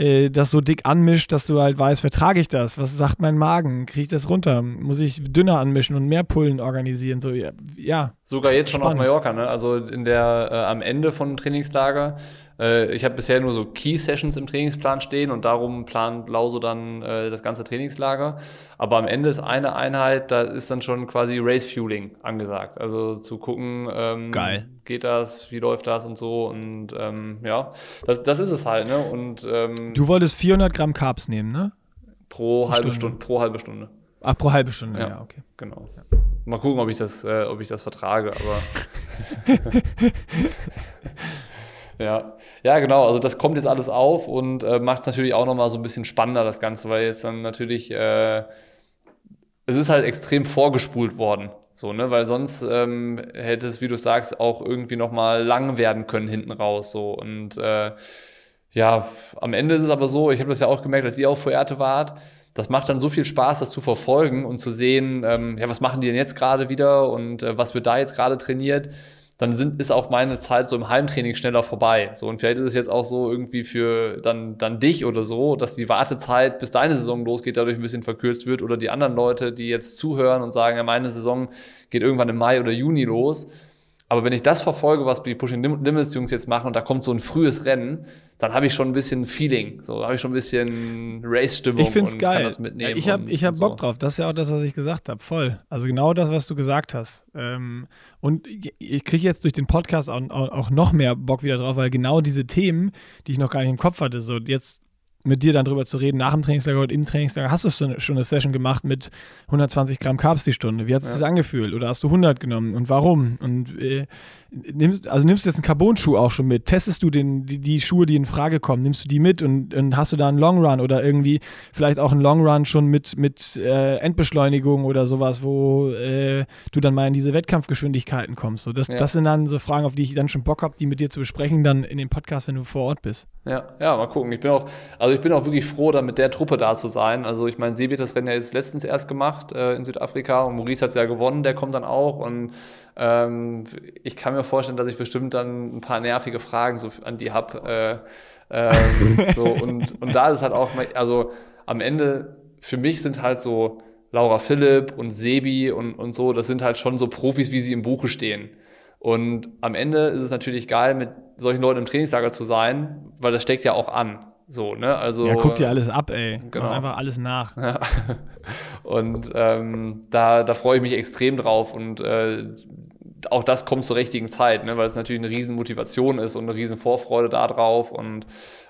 äh, das so dick anmischt, dass du halt weißt, vertrage ich das? Was sagt mein Magen? Kriege ich das runter? Muss ich dünner anmischen und mehr Pullen organisieren? So, ja. Sogar jetzt schon auf Mallorca, ne? Also in der, äh, am Ende von Trainingslager äh, ich habe bisher nur so Key-Sessions im Trainingsplan stehen und darum plant Lauso dann äh, das ganze Trainingslager. Aber am Ende ist eine Einheit, da ist dann schon quasi Race-Fueling angesagt. Also zu gucken, ähm, Geil. geht das, wie läuft das und so. Und ähm, ja, das, das ist es halt. Ne? Und, ähm, du wolltest 400 Gramm Carbs nehmen, ne? Pro halbe Stunde. Stunde. Pro halbe Stunde. Ach, pro halbe Stunde, ja, ja okay. Genau. Ja. Mal gucken, ob ich das, äh, ob ich das vertrage, aber. Ja, ja, genau. Also das kommt jetzt alles auf und äh, macht es natürlich auch nochmal so ein bisschen spannender, das Ganze, weil jetzt dann natürlich, äh, es ist halt extrem vorgespult worden. So, ne, weil sonst ähm, hätte es, wie du sagst, auch irgendwie nochmal lang werden können hinten raus. So. Und äh, ja, am Ende ist es aber so, ich habe das ja auch gemerkt, als ihr auf Fuerte wart, das macht dann so viel Spaß, das zu verfolgen und zu sehen, ähm, ja, was machen die denn jetzt gerade wieder und äh, was wird da jetzt gerade trainiert dann sind, ist auch meine Zeit so im Heimtraining schneller vorbei. So, und vielleicht ist es jetzt auch so irgendwie für dann, dann dich oder so, dass die Wartezeit, bis deine Saison losgeht, dadurch ein bisschen verkürzt wird oder die anderen Leute, die jetzt zuhören und sagen, ja, meine Saison geht irgendwann im Mai oder Juni los, aber wenn ich das verfolge, was die Pushing Limits Jungs jetzt machen und da kommt so ein frühes Rennen, dann habe ich schon ein bisschen Feeling, so habe ich schon ein bisschen Race-Stimmung ich find's und geil. kann das mitnehmen. Ich habe ich hab Bock so. drauf. Das ist ja auch das, was ich gesagt habe. Voll. Also genau das, was du gesagt hast. Ähm, und ich kriege jetzt durch den Podcast auch, auch, noch mehr Bock wieder drauf, weil genau diese Themen, die ich noch gar nicht im Kopf hatte, so jetzt mit dir dann drüber zu reden, nach dem Trainingslager oder im Trainingslager, hast du schon eine Session gemacht mit 120 Gramm Carbs die Stunde? Wie hat es ja. sich angefühlt? Oder hast du 100 genommen? Und warum? Und äh, nimmst, also nimmst du jetzt einen Carbon-Schuh auch schon mit? Testest du den, die, die, Schuhe, die in Frage kommen? Nimmst du die mit und, und hast du da einen Long Run oder irgendwie vielleicht auch einen Long Run schon mit, mit äh, Endbeschleunigung oder sowas, wo äh, du dann mal in diese Wettkampfgeschwindigkeiten kommst? So, das, ja. das sind dann so Fragen, auf die ich dann schon Bock habe, die mit dir zu besprechen, dann in dem Podcast, wenn du vor Ort bist. Ja, ja, mal gucken. Ich bin auch, also ich bin auch wirklich froh, dann mit der Truppe da zu sein. Also ich meine, Sebi hat das Rennen ja jetzt letztens erst gemacht äh, in Südafrika und Maurice hat es ja gewonnen, der kommt dann auch und ähm, ich kann mir vorstellen, dass ich bestimmt dann ein paar nervige Fragen so an die habe. Äh, äh, so, und, und da ist es halt auch, also am Ende, für mich sind halt so Laura Philipp und Sebi und, und so, das sind halt schon so Profis, wie sie im Buche stehen. Und am Ende ist es natürlich geil, mit solchen Leuten im Trainingslager zu sein, weil das steckt ja auch an. So, ne? Also, ja, guck dir alles ab, ey. Genau. Mach einfach alles nach. Ja. Und ähm, da, da freue ich mich extrem drauf. Und äh, auch das kommt zur richtigen Zeit, ne? weil es natürlich eine riesen Motivation ist und eine riesen Vorfreude da drauf. Und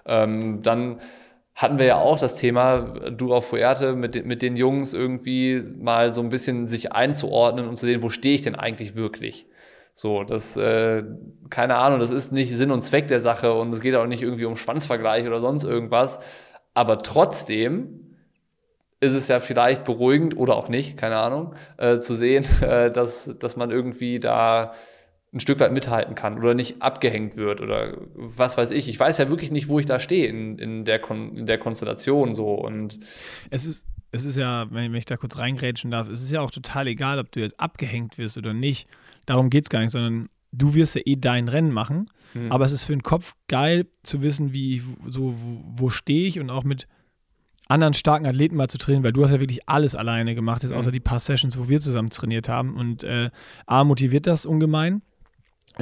ähm, dann hatten wir ja auch das Thema, du auf Fuerte, mit, mit den Jungs irgendwie mal so ein bisschen sich einzuordnen und zu sehen, wo stehe ich denn eigentlich wirklich? So, das, äh, keine Ahnung, das ist nicht Sinn und Zweck der Sache und es geht auch nicht irgendwie um Schwanzvergleich oder sonst irgendwas. Aber trotzdem ist es ja vielleicht beruhigend oder auch nicht, keine Ahnung, äh, zu sehen, äh, dass, dass man irgendwie da ein Stück weit mithalten kann oder nicht abgehängt wird oder was weiß ich. Ich weiß ja wirklich nicht, wo ich da stehe in, in, der, Kon in der Konstellation so und es ist es ist ja, wenn ich da kurz reingrätschen darf, es ist ja auch total egal, ob du jetzt abgehängt wirst oder nicht. Darum geht es gar nicht, sondern du wirst ja eh dein Rennen machen. Mhm. Aber es ist für den Kopf geil zu wissen, wie, so, wo, wo stehe ich und auch mit anderen starken Athleten mal zu trainieren, weil du hast ja wirklich alles alleine gemacht, jetzt mhm. außer die paar Sessions, wo wir zusammen trainiert haben. Und äh, A, motiviert das ungemein.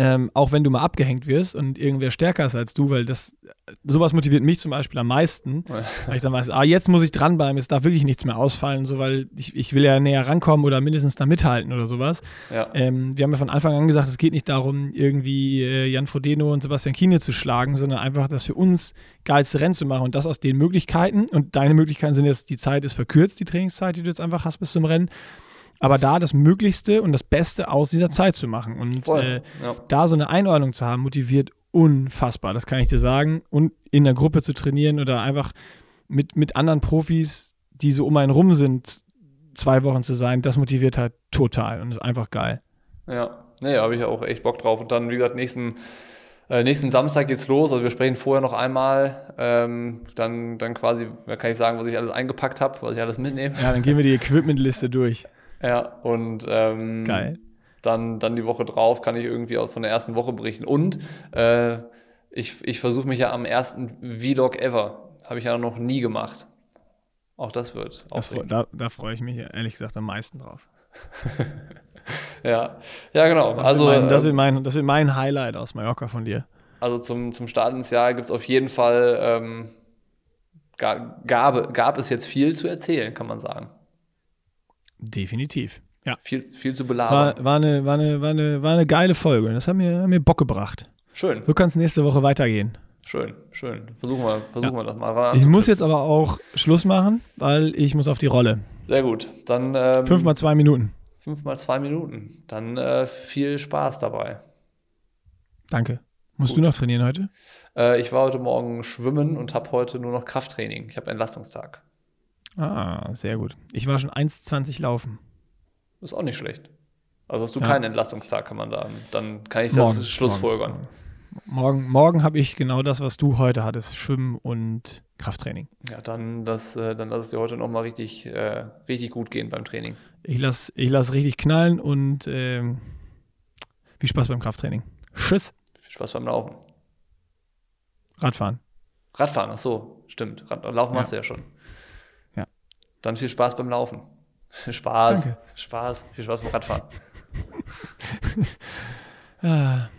Ähm, auch wenn du mal abgehängt wirst und irgendwer stärker ist als du, weil das sowas motiviert mich zum Beispiel am meisten, weil ich dann weiß, ah, jetzt muss ich dranbleiben, jetzt darf wirklich nichts mehr ausfallen, so weil ich, ich will ja näher rankommen oder mindestens da mithalten oder sowas. Ja. Ähm, wir haben ja von Anfang an gesagt, es geht nicht darum, irgendwie äh, Jan Frodeno und Sebastian Kiene zu schlagen, sondern einfach das für uns geilste Rennen zu machen und das aus den Möglichkeiten und deine Möglichkeiten sind jetzt, die Zeit ist verkürzt, die Trainingszeit, die du jetzt einfach hast bis zum Rennen aber da das Möglichste und das Beste aus dieser Zeit zu machen. Und äh, ja. da so eine Einordnung zu haben, motiviert unfassbar, das kann ich dir sagen. Und in der Gruppe zu trainieren oder einfach mit, mit anderen Profis, die so um einen rum sind, zwei Wochen zu sein, das motiviert halt total und ist einfach geil. Ja, nee, habe ich auch echt Bock drauf. Und dann, wie gesagt, nächsten, äh, nächsten Samstag geht's los. Also wir sprechen vorher noch einmal. Ähm, dann, dann quasi, da kann ich sagen, was ich alles eingepackt habe, was ich alles mitnehme. Ja, dann gehen wir die Equipmentliste durch. Ja, und ähm, Geil. Dann, dann die Woche drauf kann ich irgendwie auch von der ersten Woche berichten. Und äh, ich, ich versuche mich ja am ersten Vlog ever. Habe ich ja noch nie gemacht. Auch das wird. Das, da, da freue ich mich ehrlich gesagt am meisten drauf. ja. ja, genau. Das also, wird mein, das, wird mein, das wird mein Highlight aus Mallorca von dir. Also zum, zum Start ins Jahr gibt es auf jeden Fall, ähm, gab, gab es jetzt viel zu erzählen, kann man sagen. Definitiv. Ja. Viel, viel zu belabern. War, war, eine, war, eine, war, eine, war eine geile Folge. Das hat mir, hat mir Bock gebracht. Schön. So kann es nächste Woche weitergehen. Schön, schön. Versuchen wir, versuchen ja. wir das mal. Ich muss jetzt aber auch Schluss machen, weil ich muss auf die Rolle. Sehr gut. Dann ähm, fünf mal zwei Minuten. Fünf mal zwei Minuten. Dann äh, viel Spaß dabei. Danke. Musst gut. du noch trainieren heute? Äh, ich war heute Morgen schwimmen und habe heute nur noch Krafttraining. Ich habe einen Entlastungstag. Ah, sehr gut. Ich war schon 1,20 laufen. ist auch nicht schlecht. Also hast du ja. keinen Entlastungstag, kann man da. Dann kann ich das morgen, schlussfolgern. Morgen, morgen, morgen habe ich genau das, was du heute hattest: Schwimmen und Krafttraining. Ja, dann, das, äh, dann lass es dir heute nochmal richtig, äh, richtig gut gehen beim Training. Ich lasse ich lass richtig knallen und äh, viel Spaß beim Krafttraining. Tschüss. Viel Spaß beim Laufen. Radfahren. Radfahren, ach so, stimmt. Rad, Laufen ja. machst du ja schon. Dann viel Spaß beim Laufen. Spaß. Danke. Spaß. Viel Spaß beim Radfahren. ah.